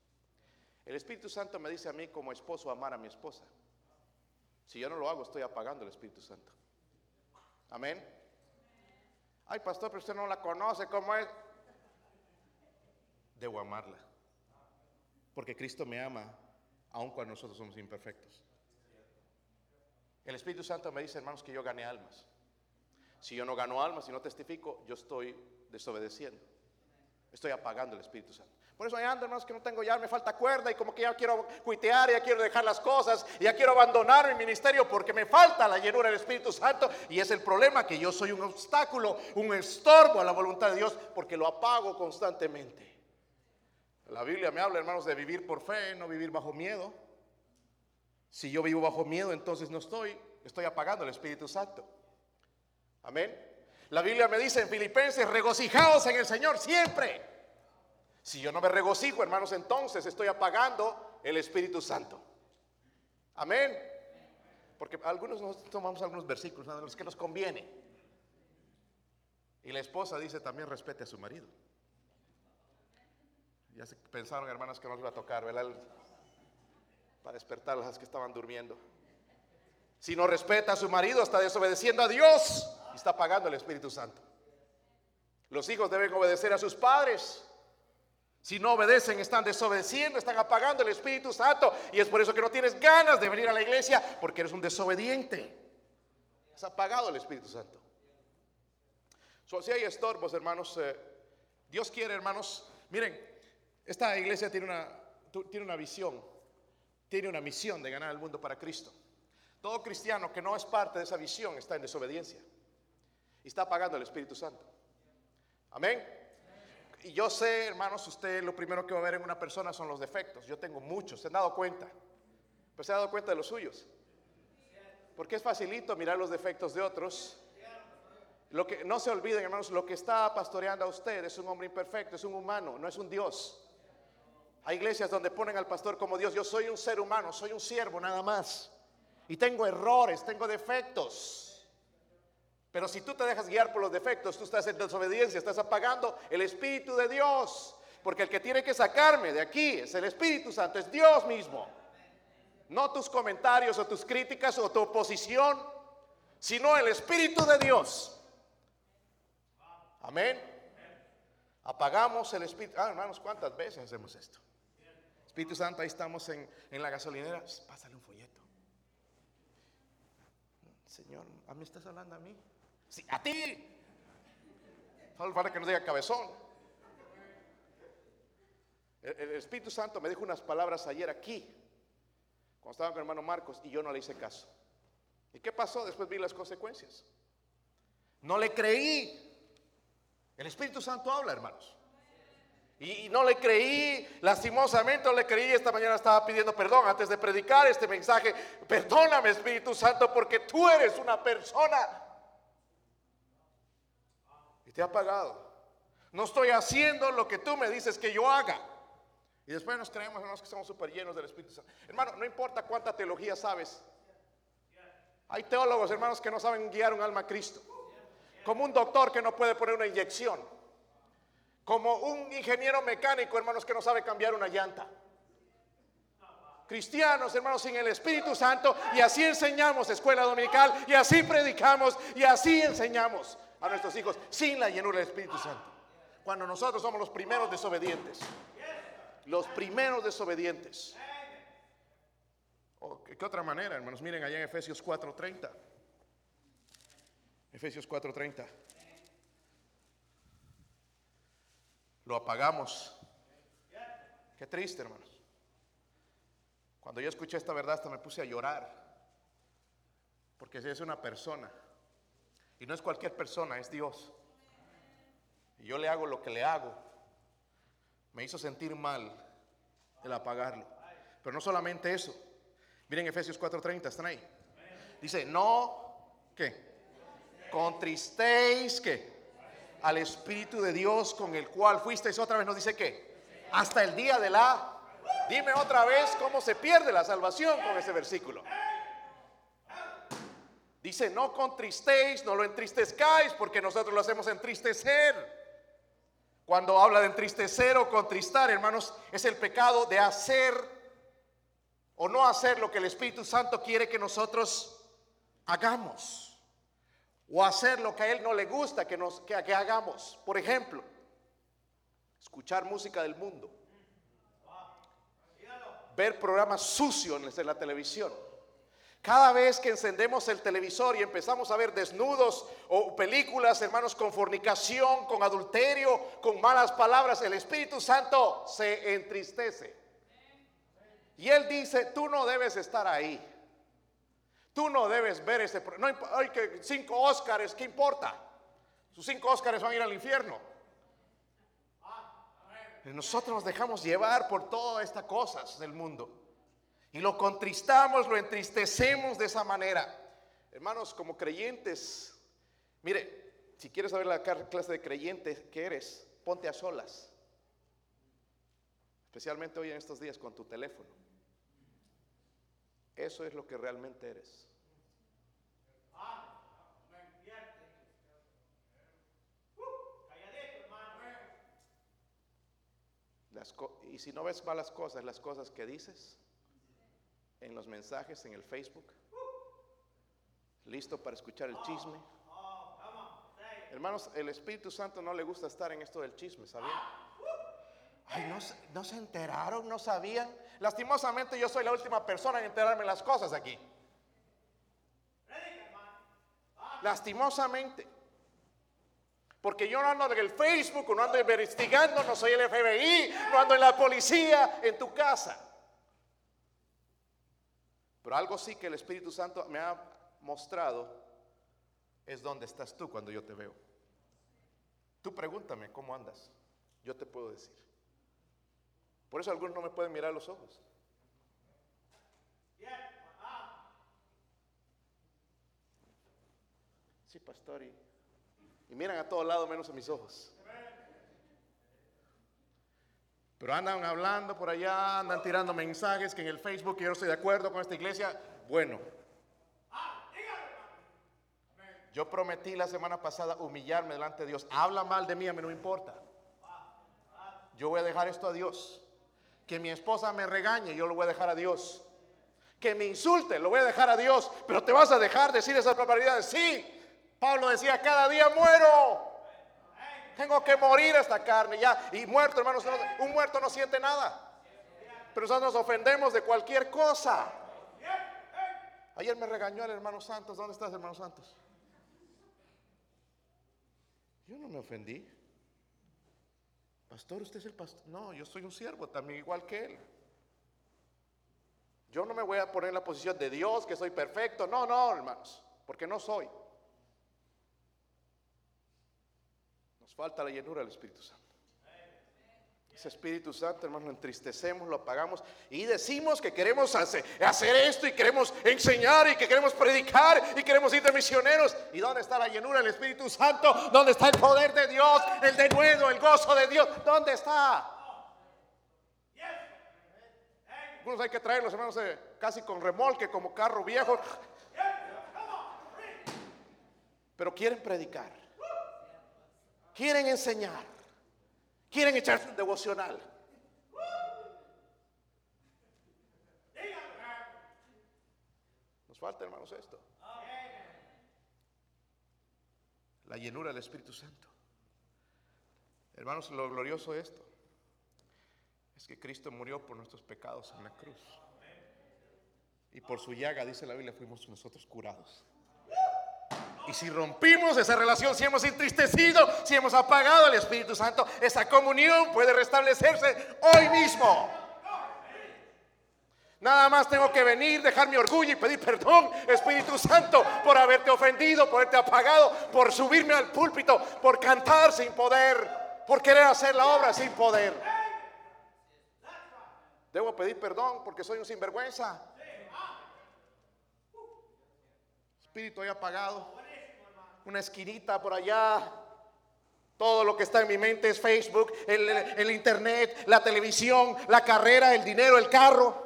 El Espíritu Santo me dice a mí como esposo amar a mi esposa. Si yo no lo hago, estoy apagando el Espíritu Santo. Amén. Ay, pastor, pero usted no la conoce, ¿cómo es? Debo amarla. Porque Cristo me ama, aun cuando nosotros somos imperfectos. El Espíritu Santo me dice, hermanos, que yo gane almas. Si yo no gano almas, si no testifico, yo estoy desobedeciendo. Estoy apagando el Espíritu Santo. Por eso ando, hermanos, que no tengo ya, me falta cuerda y como que ya quiero cuitear, ya quiero dejar las cosas, ya quiero abandonar mi ministerio porque me falta la llenura del Espíritu Santo. Y es el problema que yo soy un obstáculo, un estorbo a la voluntad de Dios porque lo apago constantemente. La Biblia me habla, hermanos, de vivir por fe, no vivir bajo miedo. Si yo vivo bajo miedo, entonces no estoy, estoy apagando el Espíritu Santo. Amén. La Biblia me dice en Filipenses, regocijaos en el Señor siempre. Si yo no me regocijo, hermanos, entonces estoy apagando el Espíritu Santo. Amén. Porque algunos nos tomamos algunos versículos, de los que nos conviene. Y la esposa dice también respete a su marido. Ya se pensaron, hermanas, que nos iba a tocar, ¿verdad? Para despertar a las que estaban durmiendo. Si no respeta a su marido, está desobedeciendo a Dios y está apagando el Espíritu Santo. Los hijos deben obedecer a sus padres. Si no obedecen, están desobedeciendo, están apagando el Espíritu Santo. Y es por eso que no tienes ganas de venir a la iglesia, porque eres un desobediente. Has apagado el Espíritu Santo. si hay estorbos, hermanos, eh, Dios quiere, hermanos, miren, esta iglesia tiene una, tiene una visión, tiene una misión de ganar el mundo para Cristo. Todo cristiano que no es parte de esa visión está en desobediencia y está apagando el Espíritu Santo. Amén. Y yo sé, hermanos, usted lo primero que va a ver en una persona son los defectos. Yo tengo muchos, se han dado cuenta. Pero se ha dado cuenta de los suyos. Porque es facilito mirar los defectos de otros. Lo que no se olviden, hermanos, lo que está pastoreando a usted es un hombre imperfecto, es un humano, no es un Dios. Hay iglesias donde ponen al pastor como Dios. Yo soy un ser humano, soy un siervo nada más. Y tengo errores, tengo defectos. Pero si tú te dejas guiar por los defectos, tú estás en desobediencia, estás apagando el Espíritu de Dios. Porque el que tiene que sacarme de aquí es el Espíritu Santo, es Dios mismo. No tus comentarios o tus críticas o tu oposición, sino el Espíritu de Dios. Amén. Apagamos el Espíritu. Ah, hermanos, ¿cuántas veces hacemos esto? Espíritu Santo, ahí estamos en, en la gasolinera. Pásale un folleto. Señor, ¿a mí estás hablando a mí? A ti. Solo para que nos diga cabezón. El, Espíritu Santo me dijo unas palabras ayer aquí, cuando estaba con el hermano Marcos, y yo no le hice caso. ¿Y qué pasó? Después vi las consecuencias. No le creí. El Espíritu Santo habla, hermanos. Y no le creí, lastimosamente no le creí. Esta mañana estaba pidiendo perdón antes de predicar este mensaje. Perdóname, Espíritu Santo, porque tú eres una persona te ha pagado. No estoy haciendo lo que tú me dices que yo haga. Y después nos creemos, hermanos, que somos súper llenos del Espíritu Santo. Hermano, no importa cuánta teología sabes. Hay teólogos, hermanos, que no saben guiar un alma a Cristo. Como un doctor que no puede poner una inyección. Como un ingeniero mecánico, hermanos, que no sabe cambiar una llanta. Cristianos, hermanos, sin el Espíritu Santo. Y así enseñamos escuela dominical. Y así predicamos. Y así enseñamos a nuestros hijos sin la llenura del Espíritu Santo. Cuando nosotros somos los primeros desobedientes. Los primeros desobedientes. ¿Qué otra manera, hermanos? Miren allá en Efesios 4:30. Efesios 4:30. Lo apagamos. Qué triste, hermanos. Cuando yo escuché esta verdad, hasta me puse a llorar. Porque si es una persona, y no es cualquier persona, es Dios. Y yo le hago lo que le hago. Me hizo sentir mal el apagarlo. Pero no solamente eso. Miren Efesios 4:30, están ahí. Dice, no, ¿qué? Contristéis, ¿qué? Al Espíritu de Dios con el cual fuisteis otra vez, nos dice que hasta el día de la... Dime otra vez cómo se pierde la salvación con ese versículo. Dice, no contristéis, no lo entristezcáis, porque nosotros lo hacemos entristecer. Cuando habla de entristecer o contristar, hermanos, es el pecado de hacer o no hacer lo que el Espíritu Santo quiere que nosotros hagamos. O hacer lo que a Él no le gusta que, nos, que, que hagamos. Por ejemplo, escuchar música del mundo. Ver programas sucios en la televisión cada vez que encendemos el televisor y empezamos a ver desnudos o películas, hermanos, con fornicación, con adulterio, con malas palabras, el Espíritu Santo se entristece. Y Él dice, tú no debes estar ahí. Tú no debes ver ese... No hay que cinco Óscares, ¿qué importa? Sus cinco Óscares van a ir al infierno. Nosotros nos dejamos llevar por todas estas cosas del mundo. Y lo contristamos, lo entristecemos de esa manera. Hermanos, como creyentes, mire, si quieres saber la clase de creyente que eres, ponte a solas. Especialmente hoy en estos días con tu teléfono. Eso es lo que realmente eres. y si no ves malas cosas, las cosas que dices, en los mensajes en el Facebook. Listo para escuchar el chisme. Hermanos, el Espíritu Santo no le gusta estar en esto del chisme, ¿sabían? Ay, no, no se enteraron, no sabían. Lastimosamente yo soy la última persona en enterarme las cosas aquí. Lastimosamente. Porque yo no ando en el Facebook, no ando investigando, no soy el FBI, no ando en la policía, en tu casa. Pero algo sí que el Espíritu Santo me ha mostrado es dónde estás tú cuando yo te veo. Tú pregúntame cómo andas. Yo te puedo decir. Por eso algunos no me pueden mirar a los ojos. Sí, pastor. Y, y miran a todos lados menos a mis ojos. Pero andan hablando por allá, andan tirando mensajes que en el Facebook yo no estoy de acuerdo con esta iglesia. Bueno, yo prometí la semana pasada humillarme delante de Dios. Habla mal de mí, a mí no me importa. Yo voy a dejar esto a Dios. Que mi esposa me regañe, yo lo voy a dejar a Dios. Que me insulte, lo voy a dejar a Dios. Pero te vas a dejar decir esas barbaridades. Sí, Pablo decía, cada día muero. Tengo que morir esta carne ya. Y muerto, hermanos, un muerto no siente nada. Pero nosotros nos ofendemos de cualquier cosa. Ayer me regañó el hermano Santos. ¿Dónde estás, hermano Santos? Yo no me ofendí. Pastor, usted es el pastor. No, yo soy un siervo también, igual que él. Yo no me voy a poner en la posición de Dios, que soy perfecto. No, no, hermanos, porque no soy. Falta la llenura del Espíritu Santo. Ese Espíritu Santo, hermano, lo entristecemos, lo apagamos y decimos que queremos hacer, esto y queremos enseñar y que queremos predicar y queremos ir de misioneros. ¿Y dónde está la llenura del Espíritu Santo? ¿Dónde está el poder de Dios? El denuedo, el gozo de Dios. ¿Dónde está? Algunos hay que traerlos, hermanos, eh, casi con remolque, como carro viejo. Pero quieren predicar. Quieren enseñar. Quieren echarse un devocional. Nos falta, hermanos, esto. La llenura del Espíritu Santo. Hermanos, lo glorioso es esto. Es que Cristo murió por nuestros pecados en la cruz. Y por su llaga, dice la Biblia, fuimos nosotros curados. Y si rompimos esa relación, si hemos entristecido, si hemos apagado al Espíritu Santo, esa comunión puede restablecerse hoy mismo. Nada más tengo que venir, dejar mi orgullo y pedir perdón, Espíritu Santo, por haberte ofendido, por haberte apagado, por subirme al púlpito, por cantar sin poder, por querer hacer la obra sin poder. Debo pedir perdón porque soy un sinvergüenza. Espíritu hoy apagado una esquinita por allá. Todo lo que está en mi mente es Facebook, el, internet, la televisión, la carrera, el dinero, el carro.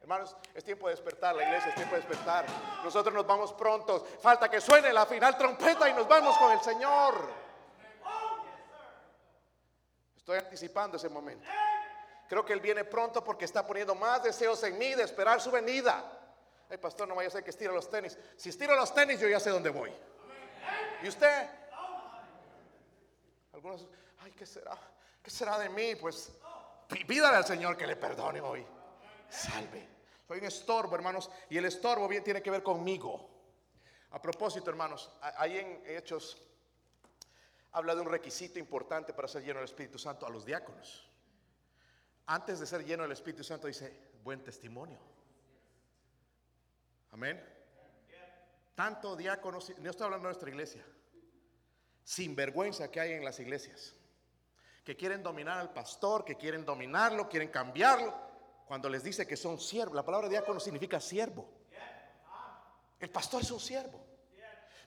Hermanos, es tiempo de despertar, la iglesia es tiempo de despertar. Nosotros nos vamos prontos. Falta que suene la final trompeta y nos vamos con el Señor. Estoy anticipando ese momento. Creo que Él viene pronto porque está poniendo más deseos en mí de esperar su venida. Ay, pastor, no vaya a ser que estiro los tenis. Si estiro los tenis, yo ya sé dónde voy. ¿Y usted? Algunos, ay, ¿qué será? ¿Qué será de mí? Pues pídale al Señor que le perdone hoy. Salve. Soy un estorbo, hermanos, y el estorbo bien tiene que ver conmigo. A propósito, hermanos, ahí en Hechos habla de un requisito importante para ser lleno del Espíritu Santo a los diáconos. Antes de ser lleno del Espíritu Santo dice, buen testimonio. Amén. Tanto diáconos, no estoy hablando de nuestra iglesia, sin vergüenza que hay en las iglesias, que quieren dominar al pastor, que quieren dominarlo, quieren cambiarlo, cuando les dice que son siervos. La palabra diácono significa siervo. El pastor es un siervo.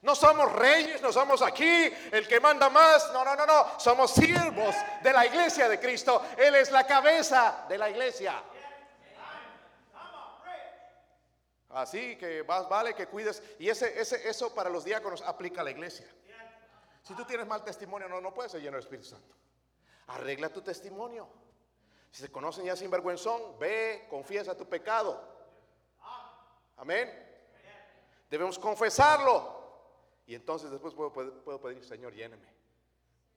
No somos reyes, no somos aquí el que manda más. No, no, no, no. Somos siervos de la iglesia de Cristo. Él es la cabeza de la iglesia. Así que más vale que cuides. Y ese, ese, eso para los diáconos aplica a la iglesia. Si tú tienes mal testimonio, no, no puedes ser lleno del Espíritu Santo. Arregla tu testimonio. Si se conocen ya sin vergüenzón, ve, confiesa tu pecado. Amén. Debemos confesarlo. Y entonces después puedo, puedo pedir, Señor, lléneme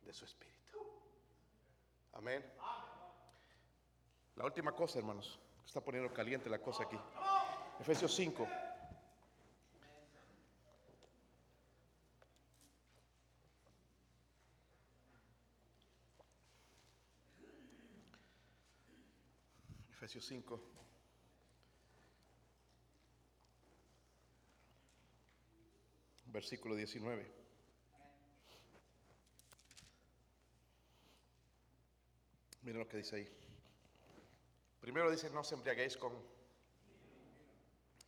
de su Espíritu. Amén. La última cosa, hermanos. Está poniendo caliente la cosa aquí. Efesios 5. Efesios 5. Versículo 19. Miren lo que dice ahí. Primero dice, no se embriaguéis con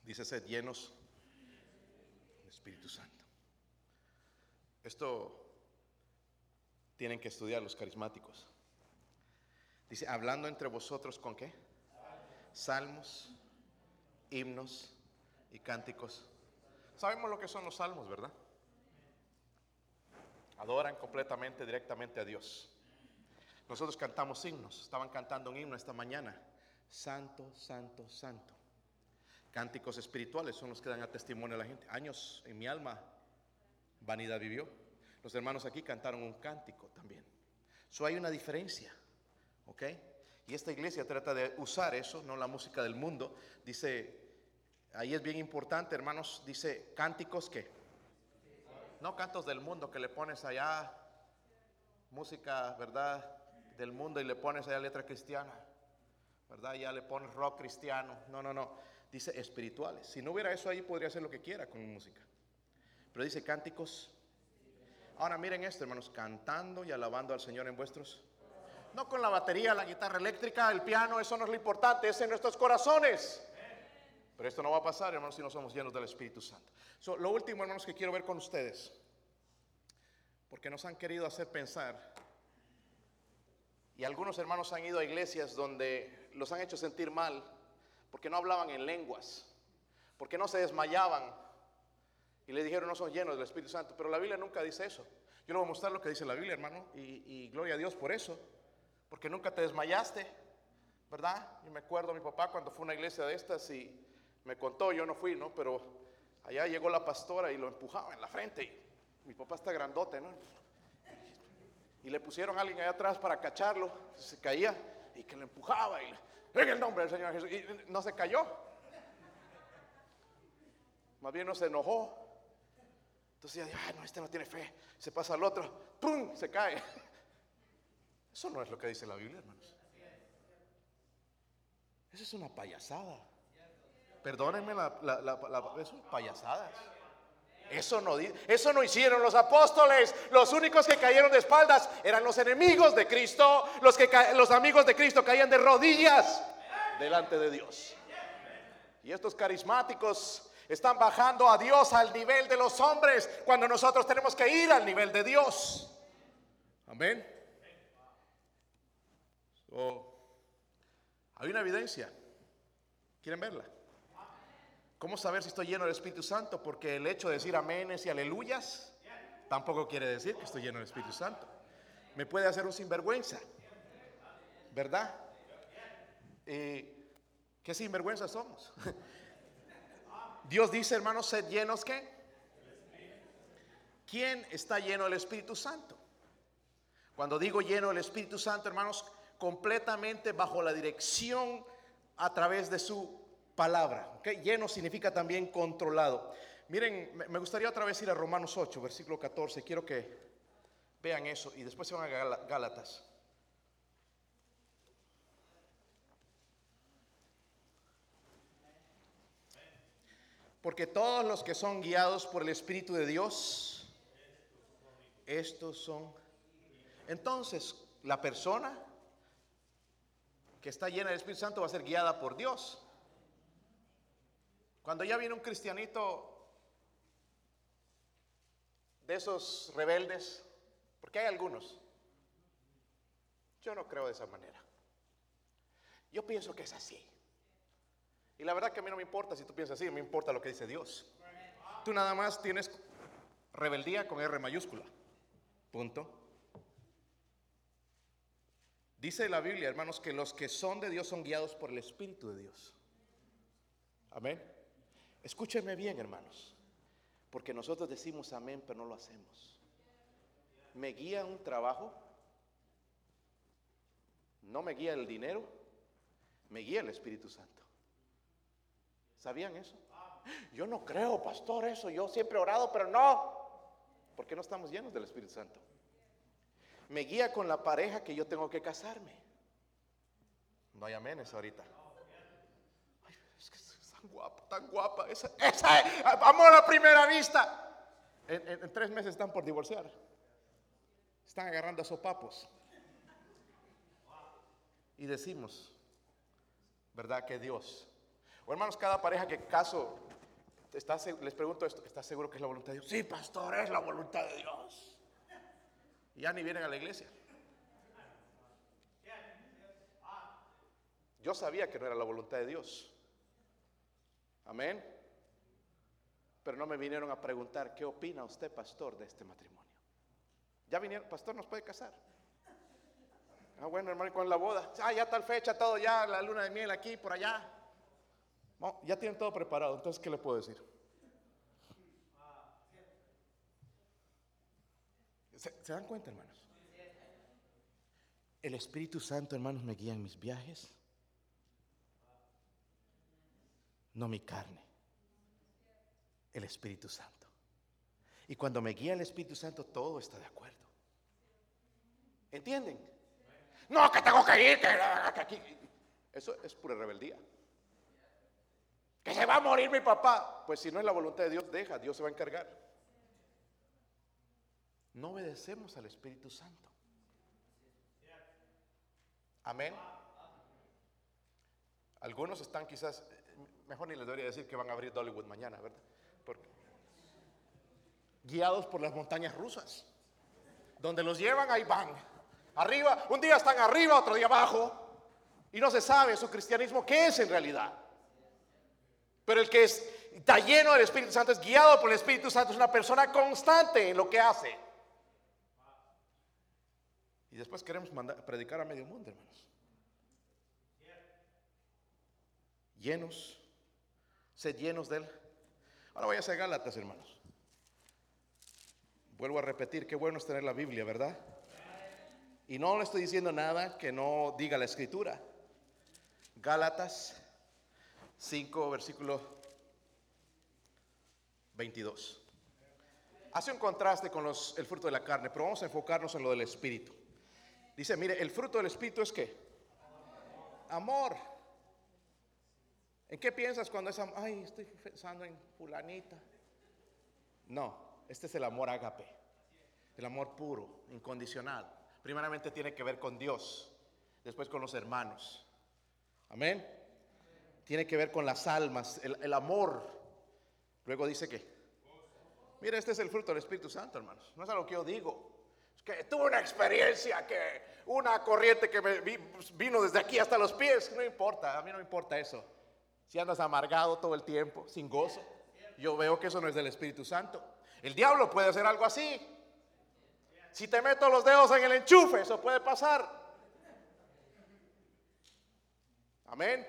Dice ser llenos del Espíritu Santo. Esto tienen que estudiar los carismáticos. Dice, hablando entre vosotros con qué? Salmos, himnos y cánticos. Sabemos lo que son los salmos, ¿verdad? Adoran completamente, directamente a Dios. Nosotros cantamos himnos. Estaban cantando un himno esta mañana. Santo, santo, santo. Cánticos espirituales son los que dan a testimonio a la gente. Años en mi alma, vanidad vivió. Los hermanos aquí cantaron un cántico también. So hay una diferencia, ¿ok? Y esta iglesia trata de usar eso, no la música del mundo. Dice, ahí es bien importante, hermanos, dice cánticos que, no cantos del mundo que le pones allá música, ¿verdad? Del mundo y le pones allá letra cristiana, ¿verdad? Ya le pones rock cristiano. No, no, no dice espirituales. Si no hubiera eso ahí, podría hacer lo que quiera con música. Pero dice cánticos. Ahora miren esto, hermanos, cantando y alabando al Señor en vuestros No con la batería, la guitarra eléctrica, el piano, eso no es lo importante, es en nuestros corazones. Pero esto no va a pasar, hermanos, si no somos llenos del Espíritu Santo. lo último, hermanos, que quiero ver con ustedes, porque nos han querido hacer pensar, y algunos hermanos han ido a iglesias donde los han hecho sentir mal, porque no hablaban en lenguas, porque no se desmayaban, y le dijeron no son llenos del Espíritu Santo, pero la Biblia nunca dice eso. Yo le voy a mostrar lo que dice la Biblia, hermano, y, gloria a Dios por eso porque nunca te desmayaste, ¿verdad? Y me acuerdo a mi papá cuando fue a una iglesia de estas y me contó, yo no fui, ¿no? Pero allá llegó la pastora y lo empujaba en la frente. Mi papá está grandote, ¿no? Y le pusieron a alguien allá atrás para cacharlo, se caía y que le empujaba y en el nombre del Señor Jesús. Y no se cayó. Más bien no se enojó. Entonces, ay, no, este no tiene fe. Se pasa al otro, ¡pum! Se cae. Eso no es lo que dice la Biblia, hermanos. Eso es una payasada. Perdónenme, la, eso es payasadas. Eso no, eso no hicieron los apóstoles. Los únicos que cayeron de espaldas eran los enemigos de Cristo. Los, que, los amigos de Cristo caían de rodillas delante de Dios. Y estos carismáticos están bajando a Dios al nivel de los hombres cuando nosotros tenemos que ir al nivel de Dios. Amén. hay una evidencia. ¿Quieren verla? ¿Cómo saber si estoy lleno del Espíritu Santo? Porque el hecho de decir aménes y aleluyas tampoco quiere decir que estoy lleno del Espíritu Santo. Me puede hacer un sinvergüenza, ¿verdad? ¿Qué sinvergüenza somos? Dios dice, hermanos, sed llenos qué? ¿Quién está lleno del Espíritu Santo? Cuando digo lleno del Espíritu Santo, hermanos, completamente bajo la dirección a través de su palabra. ¿okay? Lleno significa también controlado. Miren, me gustaría otra vez ir a Romanos 8, versículo 14. Quiero que vean eso y después se van a Gálatas. Porque todos los que son guiados por el Espíritu de Dios, estos son. Entonces, la persona que está llena del Espíritu Santo va a ser guiada por Dios. Cuando ya viene un cristianito de esos rebeldes, porque hay algunos, yo no creo de esa manera. Yo pienso que es así. Y la verdad que a mí no me importa si tú piensas así, me importa lo que dice Dios. Tú nada más tienes rebeldía con R mayúscula. Punto. Dice la Biblia, hermanos, que los que son de Dios son guiados por el Espíritu de Dios. Amén. Escúchenme bien, hermanos, porque nosotros decimos amén, pero no lo hacemos. Me guía un trabajo, no me guía el dinero, me guía el Espíritu Santo. ¿Sabían eso? Yo no creo, pastor, eso. Yo siempre he orado, pero no. Porque no estamos llenos del Espíritu Santo me guía con la pareja que yo tengo que casarme. No hay amenes ahorita. Es es guapa, tan guapa. Esa, esa amor a primera vista. En, tres meses están por divorciar. Están agarrando a sopapos. Y decimos, ¿verdad que Dios? O hermanos, cada pareja que caso, está, les pregunto esto, ¿está seguro que es la voluntad de Dios? Sí, pastor, es la voluntad de Dios ya ni vienen a la iglesia. Yo sabía que no era la voluntad de Dios. Amén. Pero no me vinieron a preguntar, ¿qué opina usted, pastor, de este matrimonio? Ya vinieron, pastor, ¿nos puede casar? Ah, bueno, hermano, con la boda. Ah, ya tal fecha, todo ya, la luna de miel aquí, por allá. ya tienen todo preparado, entonces, ¿qué le puedo decir? ¿Se, dan cuenta, hermanos? El Espíritu Santo, hermanos, me guía en mis viajes. No mi carne. El Espíritu Santo. Y cuando me guía el Espíritu Santo, todo está de acuerdo. ¿Entienden? No, que tengo que ir, que, aquí. Eso es pura rebeldía. Que se va a morir mi papá. Pues si no es la voluntad de Dios, deja, Dios se va a encargar no obedecemos al Espíritu Santo. Amén. Algunos están quizás, mejor ni les debería decir que van a abrir Dollywood mañana, ¿verdad? Porque, guiados por las montañas rusas. Donde los llevan, ahí van. Arriba, un día están arriba, otro día abajo. Y no se sabe su cristianismo qué es en realidad. Pero el que está lleno del Espíritu Santo, es guiado por el Espíritu Santo, es una persona constante en lo que hace. Y después queremos predicar a medio mundo, hermanos. Llenos, sed llenos de él. Ahora voy a hacer Gálatas, hermanos. Vuelvo a repetir, qué bueno es tener la Biblia, ¿verdad? Y no le estoy diciendo nada que no diga la escritura. Gálatas 5, versículo 22. Hace un contraste con los, el fruto de la carne, pero vamos a enfocarnos en lo del espíritu. Dice, mire, el fruto del espíritu es qué? Amor. ¿En qué piensas cuando es amor? Ay, estoy pensando en fulanita. No, este es el amor ágape, el amor puro, incondicional. Primeramente tiene que ver con Dios, después con los hermanos. Amén. Tiene que ver con las almas, el, amor. Luego dice que, mira, este es el fruto del Espíritu Santo, hermanos. No es algo que yo digo. Es que tuve una experiencia, que una corriente que me vino desde aquí hasta los pies. No importa, a mí no me importa eso. Si andas amargado todo el tiempo, sin gozo, yo veo que eso no es del Espíritu Santo. El diablo puede hacer algo así. Si te meto los dedos en el enchufe, eso puede pasar. Amén.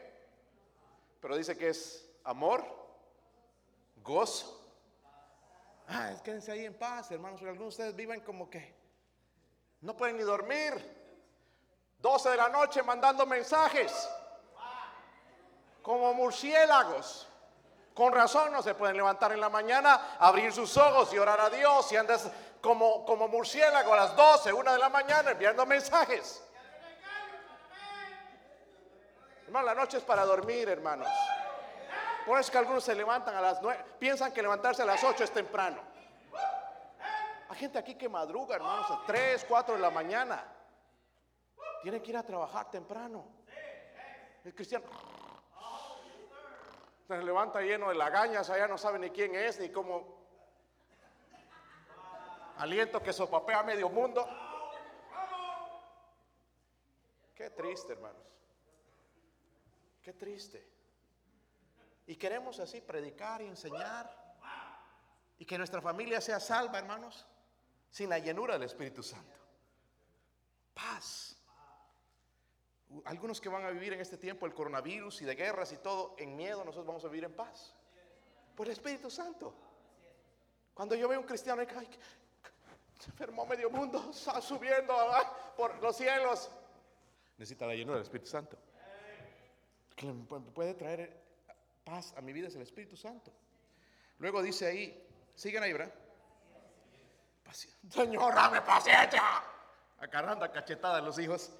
Pero dice que es amor, gozo. Ah, quédense ahí en paz, hermanos. Algunos de ustedes viven como que no pueden ni dormir. 12 de la noche mandando mensajes. Como murciélagos. Con razón no se pueden levantar en la mañana, abrir sus ojos y orar a Dios. Y andas como, como murciélago a las 12, 1 de la mañana enviando mensajes. Hermano, la noche es para dormir, hermanos. Por eso es que algunos se levantan a las 9, piensan que levantarse a las 8 es temprano. Hay gente aquí que madruga, hermanos, a 3, 4 de la mañana. Tienen que ir a trabajar temprano. El cristiano se levanta lleno de lagañas, allá no sabe ni quién es, ni cómo. Aliento que sopapea a medio mundo. Qué triste, hermanos. Qué triste. Y queremos así predicar y enseñar. Y que nuestra familia sea salva, hermanos, sin la llenura del Espíritu Santo. Paz. Algunos que van a vivir en este tiempo el coronavirus y de guerras y todo en miedo, nosotros vamos a vivir en paz. Por el Espíritu Santo. Cuando yo veo un cristiano se enfermó medio mundo, subiendo por los cielos, necesita la llenura del Espíritu Santo que puede traer paz a mi vida es el Espíritu Santo. Luego dice ahí, siguen ahí, ¿verdad? Señor, dame paciencia. Acarrando a cachetada a los hijos.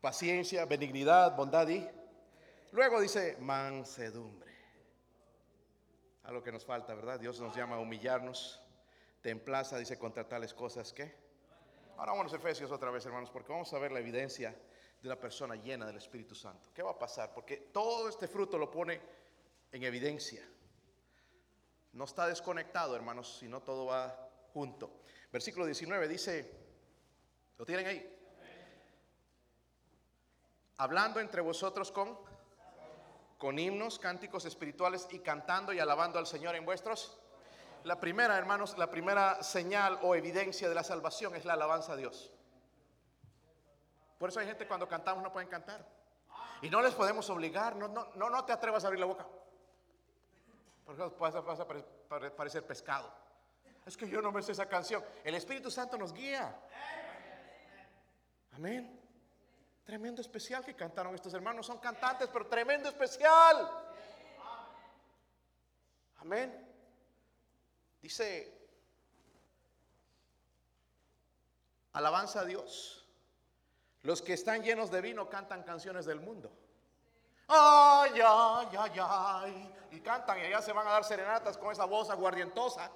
Paciencia, benignidad, bondad y. Luego dice mansedumbre. A lo que nos falta, ¿verdad? Dios nos llama a humillarnos. Templaza, dice, contra tales cosas que. Ahora vamos a Efesios otra vez, hermanos, porque vamos a ver la evidencia de una persona llena del Espíritu Santo. ¿Qué va a pasar? Porque todo este fruto lo pone en evidencia. No está desconectado, hermanos, sino todo va junto. Versículo 19 dice, ¿lo tienen ahí? Hablando entre vosotros con con himnos, cánticos espirituales y cantando y alabando al Señor en vuestros. La primera, hermanos, la primera señal o evidencia de la salvación es la alabanza a Dios. Por eso hay gente cuando cantamos no pueden cantar. Y no les podemos obligar, no, no, no, no te atrevas a abrir la boca. Porque vas a, parecer pescado. Es que yo no me sé esa canción. El Espíritu Santo nos guía. Amén. Tremendo especial que cantaron estos hermanos. Son cantantes, pero tremendo especial. Amén. Dice, alabanza a Dios. Los que están llenos de vino cantan canciones del mundo. Ay, ay, ay, ay. Y cantan y allá se van a dar serenatas con esa voz aguardientosa.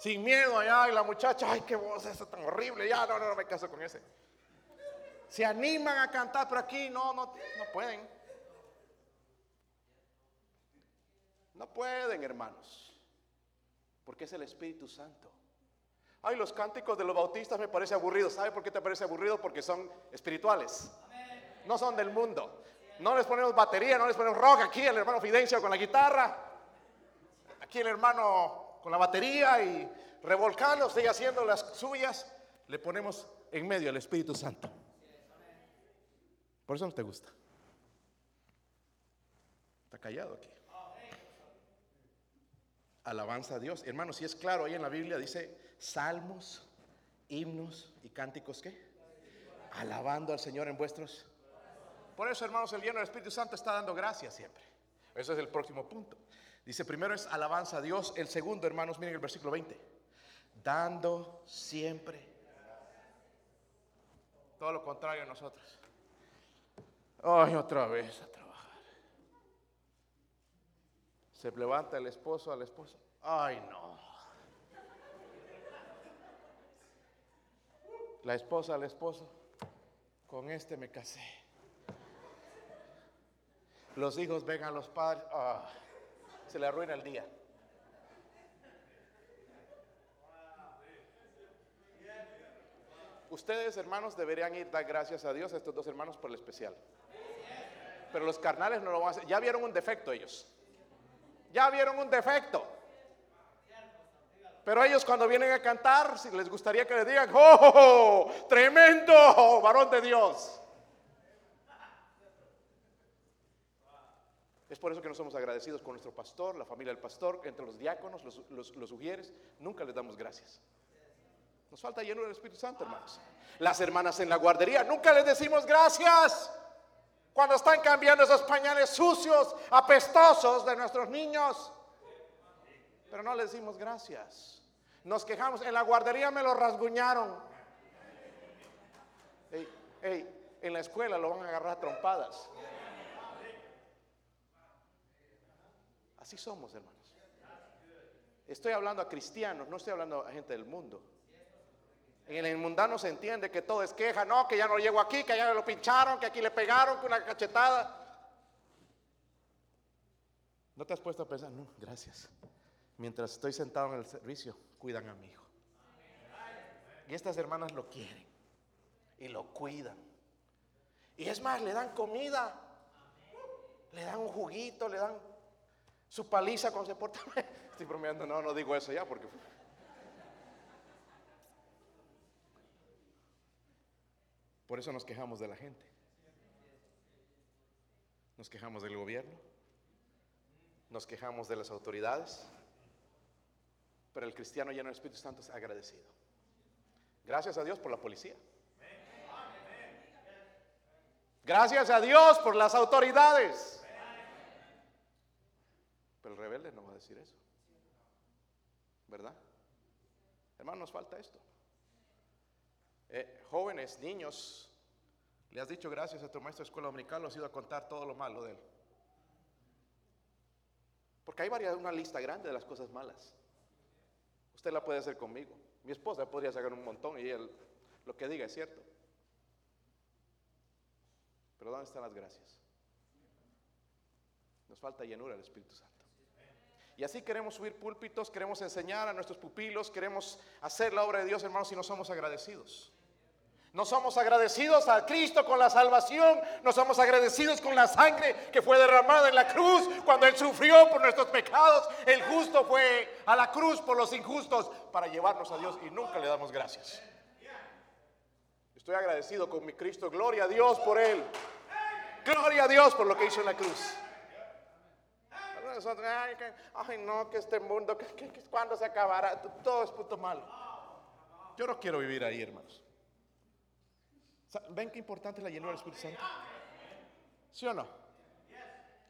Sin miedo allá y la muchacha, ay, qué voz esa tan horrible, ya no, no, no me caso con ese. Se animan a cantar, pero aquí no, no, no pueden. No pueden, hermanos, porque es el Espíritu Santo. Ay, los cánticos de los bautistas me parece aburridos. ¿Sabe por qué te parece aburrido? Porque son espirituales. No son del mundo. No les ponemos batería, no les ponemos rock aquí, el hermano Fidencio con la guitarra. Aquí el hermano con la batería y revolcando, sigue haciendo las suyas. Le ponemos en medio el Espíritu Santo. Por eso no te gusta. Está callado aquí. Alabanza a Dios. Hermano, si es claro, ahí en la Biblia dice salmos, himnos y cánticos, ¿qué? Alabando al Señor en vuestros. Por eso, hermanos, el lleno del Espíritu Santo está dando gracias siempre. Ese es el próximo punto. Dice, primero es alabanza a Dios. El segundo, hermanos, miren el versículo 20. Dando siempre. Todo lo contrario a nosotros. Ay, otra vez a trabajar. Se levanta el esposo al esposo. Ay, no. La esposa al esposo. Con este me casé. Los hijos ven a los padres. Se le arruina el día. Ustedes, hermanos, deberían ir dar gracias a Dios a estos dos hermanos por el especial. Pero los carnales no lo van a hacer. Ya vieron un defecto ellos. Ya vieron un defecto. Pero ellos cuando vienen a cantar, les gustaría que les digan, ¡oh! Tremendo, varón de Dios. Es por eso que no somos agradecidos con nuestro pastor, la familia del pastor, entre los diáconos, los, los, los ujieres. Nunca les damos gracias. Nos falta llenura del Espíritu Santo, hermanos. Las hermanas en la guardería, nunca les decimos gracias. Cuando están cambiando esos pañales sucios, apestosos de nuestros niños. Pero no les decimos gracias. Nos quejamos, en la guardería me lo rasguñaron. Ey, ey, en la escuela lo van a agarrar trompadas. Así somos, hermanos. Estoy hablando a cristianos, no estoy hablando a gente del mundo. En el mundano se entiende que todo es queja, no, que ya no llego aquí, que allá lo pincharon, que aquí le pegaron, que una cachetada. ¿No te has puesto a pensar? No, gracias. Mientras estoy sentado en el servicio, cuidan a mi hijo. Y estas hermanas lo quieren y lo cuidan. Y es más, le dan comida, le dan un juguito, le dan su paliza cuando se porta. Estoy bromeando, no, no digo eso ya porque. Por eso nos quejamos de la gente. Nos quejamos del gobierno. Nos quejamos de las autoridades. Pero el cristiano lleno del Espíritu Santo es agradecido. Gracias a Dios por la policía. Gracias a Dios por las autoridades. No va a decir eso. ¿Verdad? Hermano, nos falta esto. Eh, jóvenes, niños, le has dicho gracias a tu maestro de escuela dominical, lo has ido a contar todo lo malo de él. Porque hay varias, una lista grande de las cosas malas. Usted la puede hacer conmigo. Mi esposa podría sacar un montón y él, lo que diga es cierto. Pero ¿dónde están las gracias? Nos falta llenura del Espíritu Santo. Y así queremos subir púlpitos, queremos enseñar a nuestros pupilos, queremos hacer la obra de Dios, hermanos, y no somos agradecidos. No somos agradecidos a Cristo con la salvación, no somos agradecidos con la sangre que fue derramada en la cruz cuando Él sufrió por nuestros pecados. El justo fue a la cruz por los injustos para llevarnos a Dios y nunca le damos gracias. Estoy agradecido con mi Cristo, gloria a Dios por Él. Gloria a Dios por lo que hizo en la cruz. Ay, no, que este mundo, que, cuando se acabará, todo es puto malo. Yo no quiero vivir ahí, hermanos. ¿Ven qué importante la llenura del Espíritu Santo? ¿Sí o no?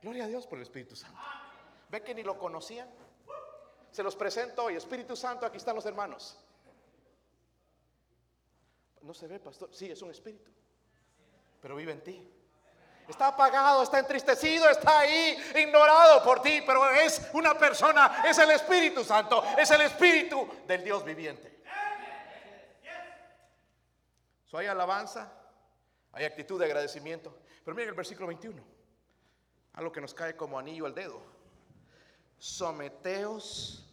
Gloria a Dios por el Espíritu Santo. ¿Ven que ni lo conocían? Se los presento hoy. Espíritu Santo, aquí están los hermanos. No se ve, pastor. Sí, es un espíritu. Pero vive en ti. Está apagado, está entristecido, está ahí, ignorado por ti, pero es una persona, es el Espíritu Santo, es el Espíritu del Dios viviente. So, hay alabanza, hay actitud de agradecimiento. Pero miren el versículo 21, algo que nos cae como anillo al dedo. Someteos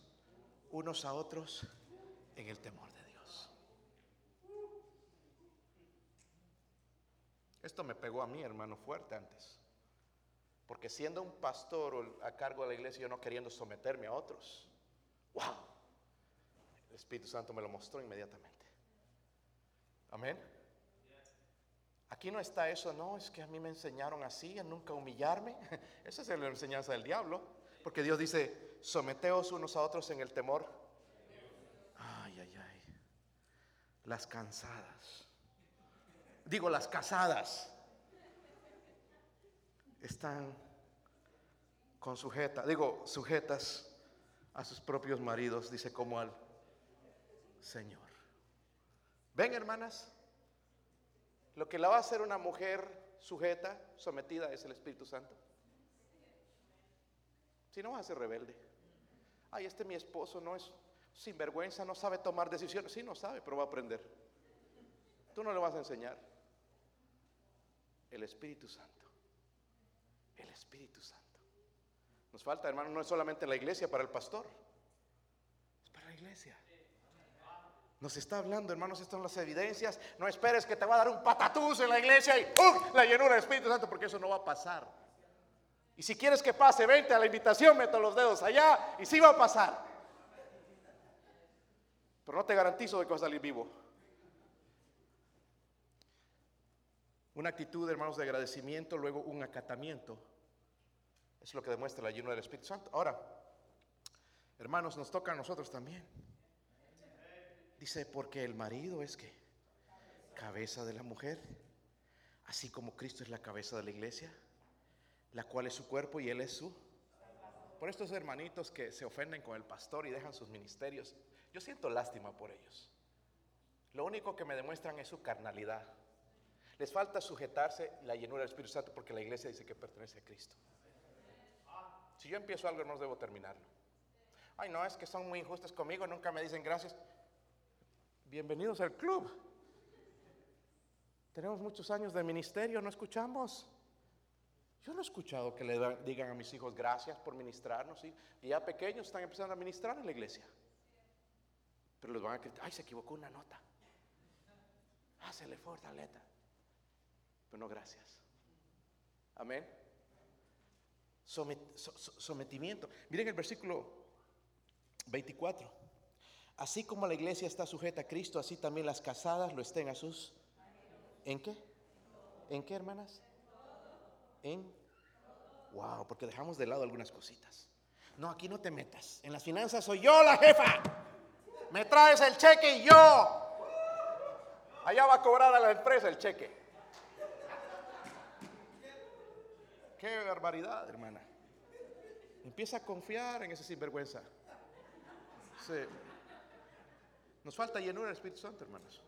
unos a otros en el temor de Dios. Esto me pegó a mí, hermano, fuerte antes. Porque siendo un pastor a cargo de la iglesia, yo no queriendo someterme a otros. ¡Wow! El Espíritu Santo me lo mostró inmediatamente. Amén. Aquí no está eso, no, es que a mí me enseñaron así, a nunca humillarme. Esa es la enseñanza del diablo. Porque Dios dice, someteos unos a otros en el temor. Ay, ay, ay. Las cansadas. Digo, las casadas. Están con sujeta, digo, sujetas a sus propios maridos, dice como al Señor. ¿Ven, hermanas? Lo que la va a hacer una mujer sujeta, sometida, es el Espíritu Santo. Si no vas a ser rebelde. Ay, este mi esposo no es sinvergüenza, no sabe tomar decisiones. Sí, no sabe, pero va a aprender. Tú no le vas a enseñar. El Espíritu Santo. El Espíritu Santo. Nos falta, hermano, no es solamente la iglesia para el pastor, es para la iglesia. Nos está hablando, hermanos, estas son las evidencias. No esperes que te va a dar un patatús en la iglesia y ¡pum! la llenura del Espíritu Santo, porque eso no va a pasar. Y si quieres que pase, vente a la invitación, meto los dedos allá y sí va a pasar. Pero no te garantizo de que vas a salir vivo. Una actitud, hermanos, de agradecimiento, luego un acatamiento. Es lo que demuestra la llenura del Espíritu Santo. Ahora, hermanos, nos toca a nosotros también. Dice, porque el marido es que cabeza de la mujer, así como Cristo es la cabeza de la iglesia, la cual es su cuerpo y él es su. Por estos hermanitos que se ofenden con el pastor y dejan sus ministerios, yo siento lástima por ellos. Lo único que me demuestran es su carnalidad. Les falta sujetarse la llenura del Espíritu Santo porque la iglesia dice que pertenece a Cristo. Si yo empiezo algo, no debo terminarlo. Ay, no, es que son muy injustos conmigo, nunca me dicen gracias. Bienvenidos al club. Tenemos muchos años de ministerio, no escuchamos. Yo no he escuchado que le digan a mis hijos gracias por ministrarnos. Y ya pequeños están empezando a ministrar en la iglesia. Pero les van a criticar, ay, se equivocó una nota. Ah, se le letra. Pero no gracias. Amén. sometimiento. Miren el versículo 24. Así como la iglesia está sujeta a Cristo, así también las casadas lo estén a sus... ¿En qué? ¿En qué, hermanas? En... Wow, porque dejamos de lado algunas cositas. No, aquí no te metas. En las finanzas soy yo la jefa. Me traes el cheque y yo. Allá va a cobrar a la empresa el cheque. Qué barbaridad, hermana. Empieza a confiar en ese sinvergüenza. Nos falta llenura del Espíritu Santo, hermanos.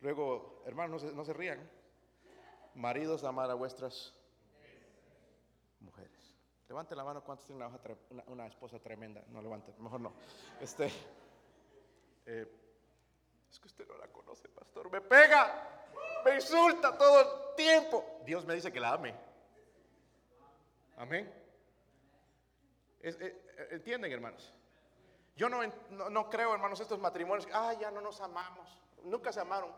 Luego, hermanos, no se, rían. Maridos, amar a vuestras mujeres. Levanten la mano cuántos tienen una, esposa tremenda. No levanten, mejor no. Este, eh, es que usted no la conoce, pastor. Me pega, me insulta todo el tiempo. Dios me dice que la ame. Amén. Eh, ¿Entienden, hermanos? Yo no, no, creo, hermanos, estos matrimonios, ah, ya no nos amamos. Nunca se amaron.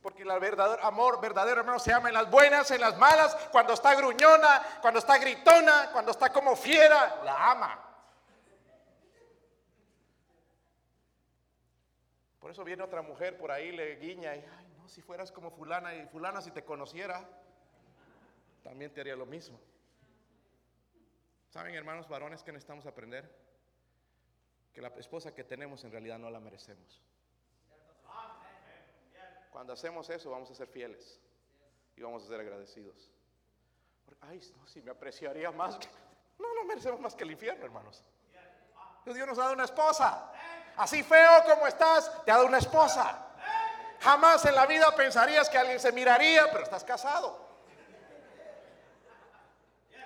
Porque el verdadero amor, verdadero hermano, se ama en las buenas, en las malas, cuando está gruñona, cuando está gritona, cuando está como fiera, la ama. Por eso viene otra mujer por ahí, le guiña y, ay, no, si fueras como fulana y fulana si te conociera, también te haría lo mismo. ¿Saben, hermanos varones, que necesitamos aprender? que la esposa que tenemos en realidad no la merecemos. Cuando hacemos eso vamos a ser fieles y vamos a ser agradecidos. Ay, no, si me apreciaría más. No, no merecemos más que el infierno, hermanos. Dios nos ha dado una esposa. Así feo como estás, te ha dado una esposa. Jamás en la vida pensarías que alguien se miraría, pero estás casado.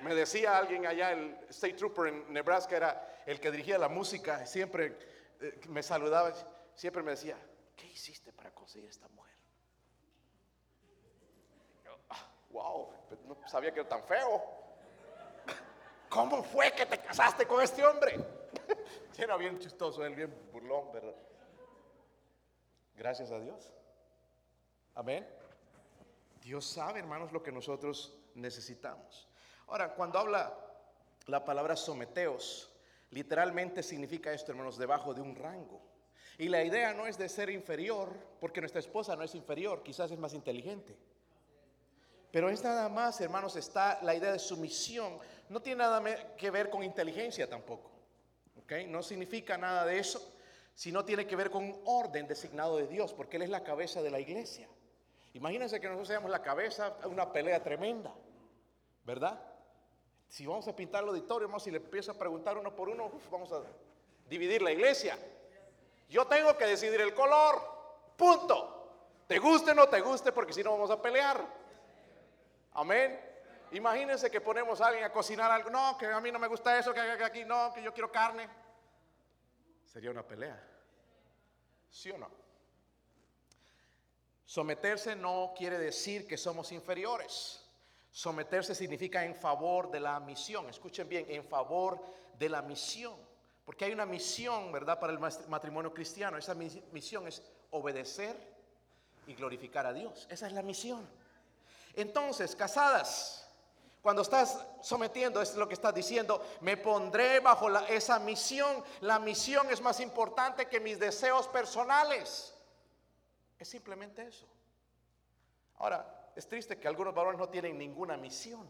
Me decía alguien allá, el State Trooper en Nebraska era el que dirigía la música, siempre eh, me saludaba, siempre me decía, ¿qué hiciste para conseguir esta mujer? Ah, wow, pues no sabía que era tan feo. ¿Cómo fue que te casaste con este hombre? Era bien chistoso, él bien burlón, ¿verdad? Gracias a Dios. Amén. Dios sabe, hermanos, lo que nosotros necesitamos. Ahora, cuando habla la palabra someteos, literalmente significa esto, hermanos, debajo de un rango. Y la idea no es de ser inferior, porque nuestra esposa no es inferior, quizás es más inteligente. Pero es nada más, hermanos, está la idea de sumisión. No tiene nada que ver con inteligencia tampoco. No significa nada de eso, sino tiene que ver con un orden designado de Dios, porque Él es la cabeza de la iglesia. Imagínense que nosotros seamos la cabeza, una pelea tremenda, ¿verdad? Si vamos a pintar el auditorio, si le empiezo a preguntar uno por uno, vamos a dividir la iglesia. Yo tengo que decidir el color, punto. Te guste o no te guste, porque si no vamos a pelear. Amén. Imagínense que ponemos a alguien a cocinar algo. No, que a mí no me gusta eso, que aquí no, que yo quiero carne. Sería una pelea. ¿Sí o no? Someterse no quiere decir que somos inferiores. Someterse significa en favor de la misión. Escuchen bien, en favor de la misión. Porque hay una misión, ¿verdad?, para el matrimonio cristiano. Esa misión es obedecer y glorificar a Dios. Esa es la misión. Entonces, casadas, cuando estás sometiendo, es lo que estás diciendo, me pondré bajo esa misión. La misión es más importante que mis deseos personales. Es simplemente eso. Ahora, es triste que algunos varones no tienen ninguna misión,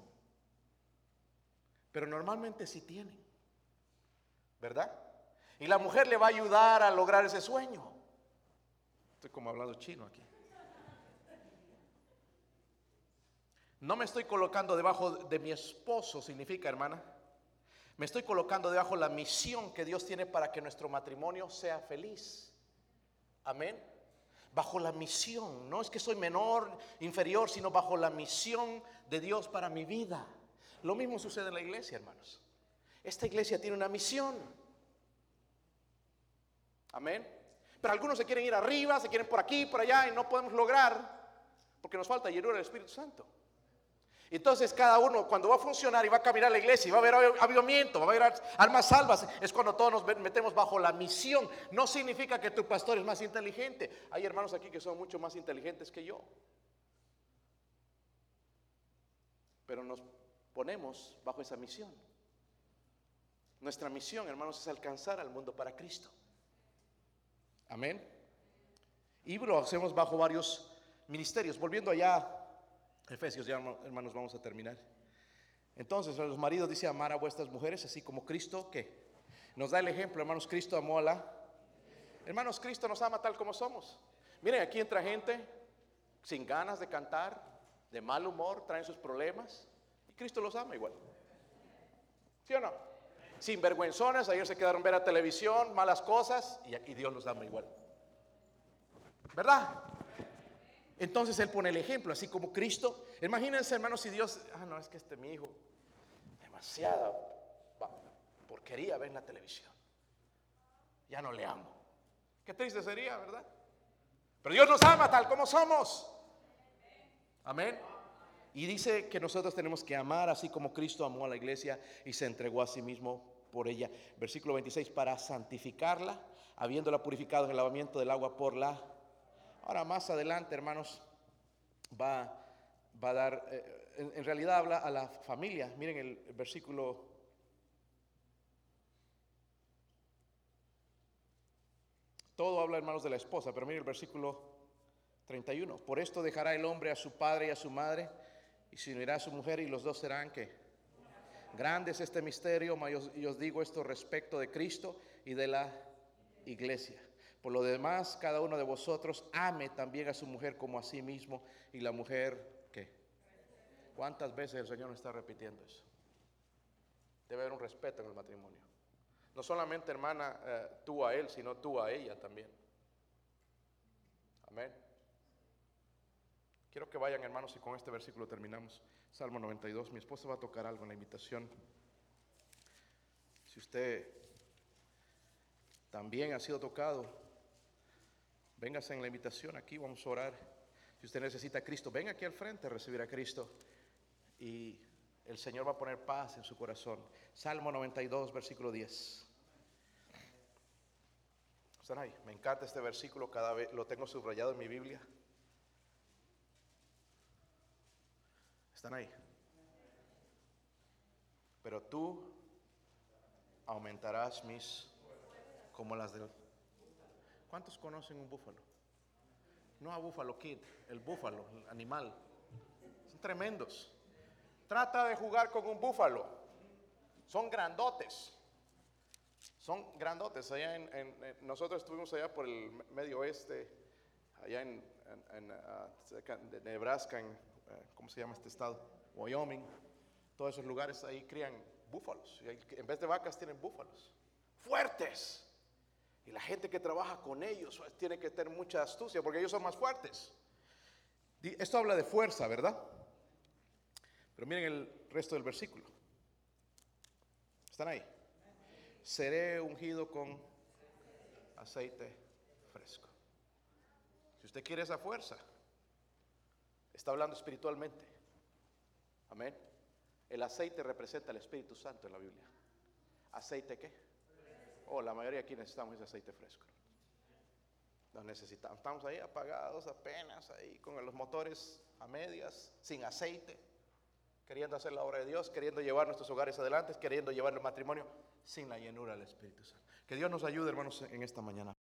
pero normalmente sí tienen, ¿verdad? Y la mujer le va a ayudar a lograr ese sueño. Estoy como hablando chino aquí. No me estoy colocando debajo de mi esposo, significa, hermana. Me estoy colocando debajo la misión que Dios tiene para que nuestro matrimonio sea feliz. Amén bajo la misión. No es que soy menor, inferior, sino bajo la misión de Dios para mi vida. Lo mismo sucede en la iglesia, hermanos. Esta iglesia tiene una misión. Amén. Pero algunos se quieren ir arriba, se quieren por aquí, por allá y no podemos lograr porque nos falta llenura del Espíritu Santo. Entonces cada uno cuando va a funcionar y va a caminar a la iglesia y va a haber avivamiento, va a haber almas salvas, es cuando todos nos metemos bajo la misión. No significa que tu pastor es más inteligente. Hay hermanos aquí que son mucho más inteligentes que yo. Pero nos ponemos bajo esa misión. Nuestra misión, hermanos, es alcanzar al mundo para Cristo. Amén. Y lo hacemos bajo varios ministerios. Volviendo allá Efesios, ya hermanos, vamos a terminar. Entonces, los maridos dice amar a vuestras mujeres, así como Cristo, que nos da el ejemplo, hermanos, Cristo amó a la. Hermanos, Cristo nos ama tal como somos. Miren, aquí entra gente sin ganas de cantar, de mal humor, traen sus problemas, y Cristo los ama igual. ¿Sí o no? Sin vergüenzones, ayer se quedaron ver a televisión, malas cosas, y aquí Dios los ama igual. ¿Verdad? Entonces Él pone el ejemplo, así como Cristo. Imagínense, hermanos, si Dios, ah, no, es que este mi hijo, demasiada porquería ve en la televisión. Ya no le amo. Qué triste sería, ¿verdad? Pero Dios nos ama tal como somos. Amén. Y dice que nosotros tenemos que amar así como Cristo amó a la iglesia y se entregó a sí mismo por ella. Versículo 26, para santificarla, habiéndola purificado en el lavamiento del agua por la Ahora más adelante, hermanos, va, va a dar, eh, en, realidad habla a la familia. Miren el, versículo Todo habla, hermanos, de la esposa, pero miren el versículo 31. Por esto dejará el hombre a su padre y a su madre, y se unirá a su mujer, y los dos serán que. Grande es este misterio, y os digo esto respecto de Cristo y de la iglesia. Por lo demás, cada uno de vosotros ame también a su mujer como a sí mismo y la mujer, ¿qué? ¿Cuántas veces el Señor nos está repitiendo eso? Debe haber un respeto en el matrimonio. No solamente, hermana, eh, tú a él, sino tú a ella también. Amén. Quiero que vayan, hermanos, y con este versículo terminamos. Salmo 92. Mi esposa va a tocar algo en la invitación. Si usted también ha sido tocado, véngase en la invitación aquí, vamos a orar. Si usted necesita Cristo, venga aquí al frente a recibir a Cristo y el Señor va a poner paz en su corazón. Salmo 92, versículo 10. ¿Están ahí? Me encanta este versículo, cada vez lo tengo subrayado en mi Biblia. ¿Están ahí? Pero tú aumentarás mis como las del... ¿Cuántos conocen un búfalo? No a búfalo kid, el búfalo, el animal. Son tremendos. Trata de jugar con un búfalo. Son grandotes. Son grandotes. Allá en, nosotros estuvimos allá por el medio oeste, allá en, uh, Nebraska, en, uh, ¿cómo se llama este estado? Wyoming. Todos esos lugares ahí crían búfalos. Y en vez de vacas tienen búfalos. Fuertes. Y la gente que trabaja con ellos pues, tiene que tener mucha astucia porque ellos son más fuertes. Esto habla de fuerza, ¿verdad? Pero miren el resto del versículo. ¿Están ahí? Seré ungido con aceite fresco. Si usted quiere esa fuerza, está hablando espiritualmente. Amén. El aceite representa el Espíritu Santo en la Biblia. ¿Aceite qué? Oh, la mayoría aquí necesitamos ese aceite fresco. Lo necesitamos. Estamos ahí apagados apenas, ahí con los motores a medias, sin aceite, queriendo hacer la obra de Dios, queriendo llevar nuestros hogares adelante, queriendo llevar el matrimonio sin la llenura del Espíritu Santo. Que Dios nos ayude, hermanos, en esta mañana.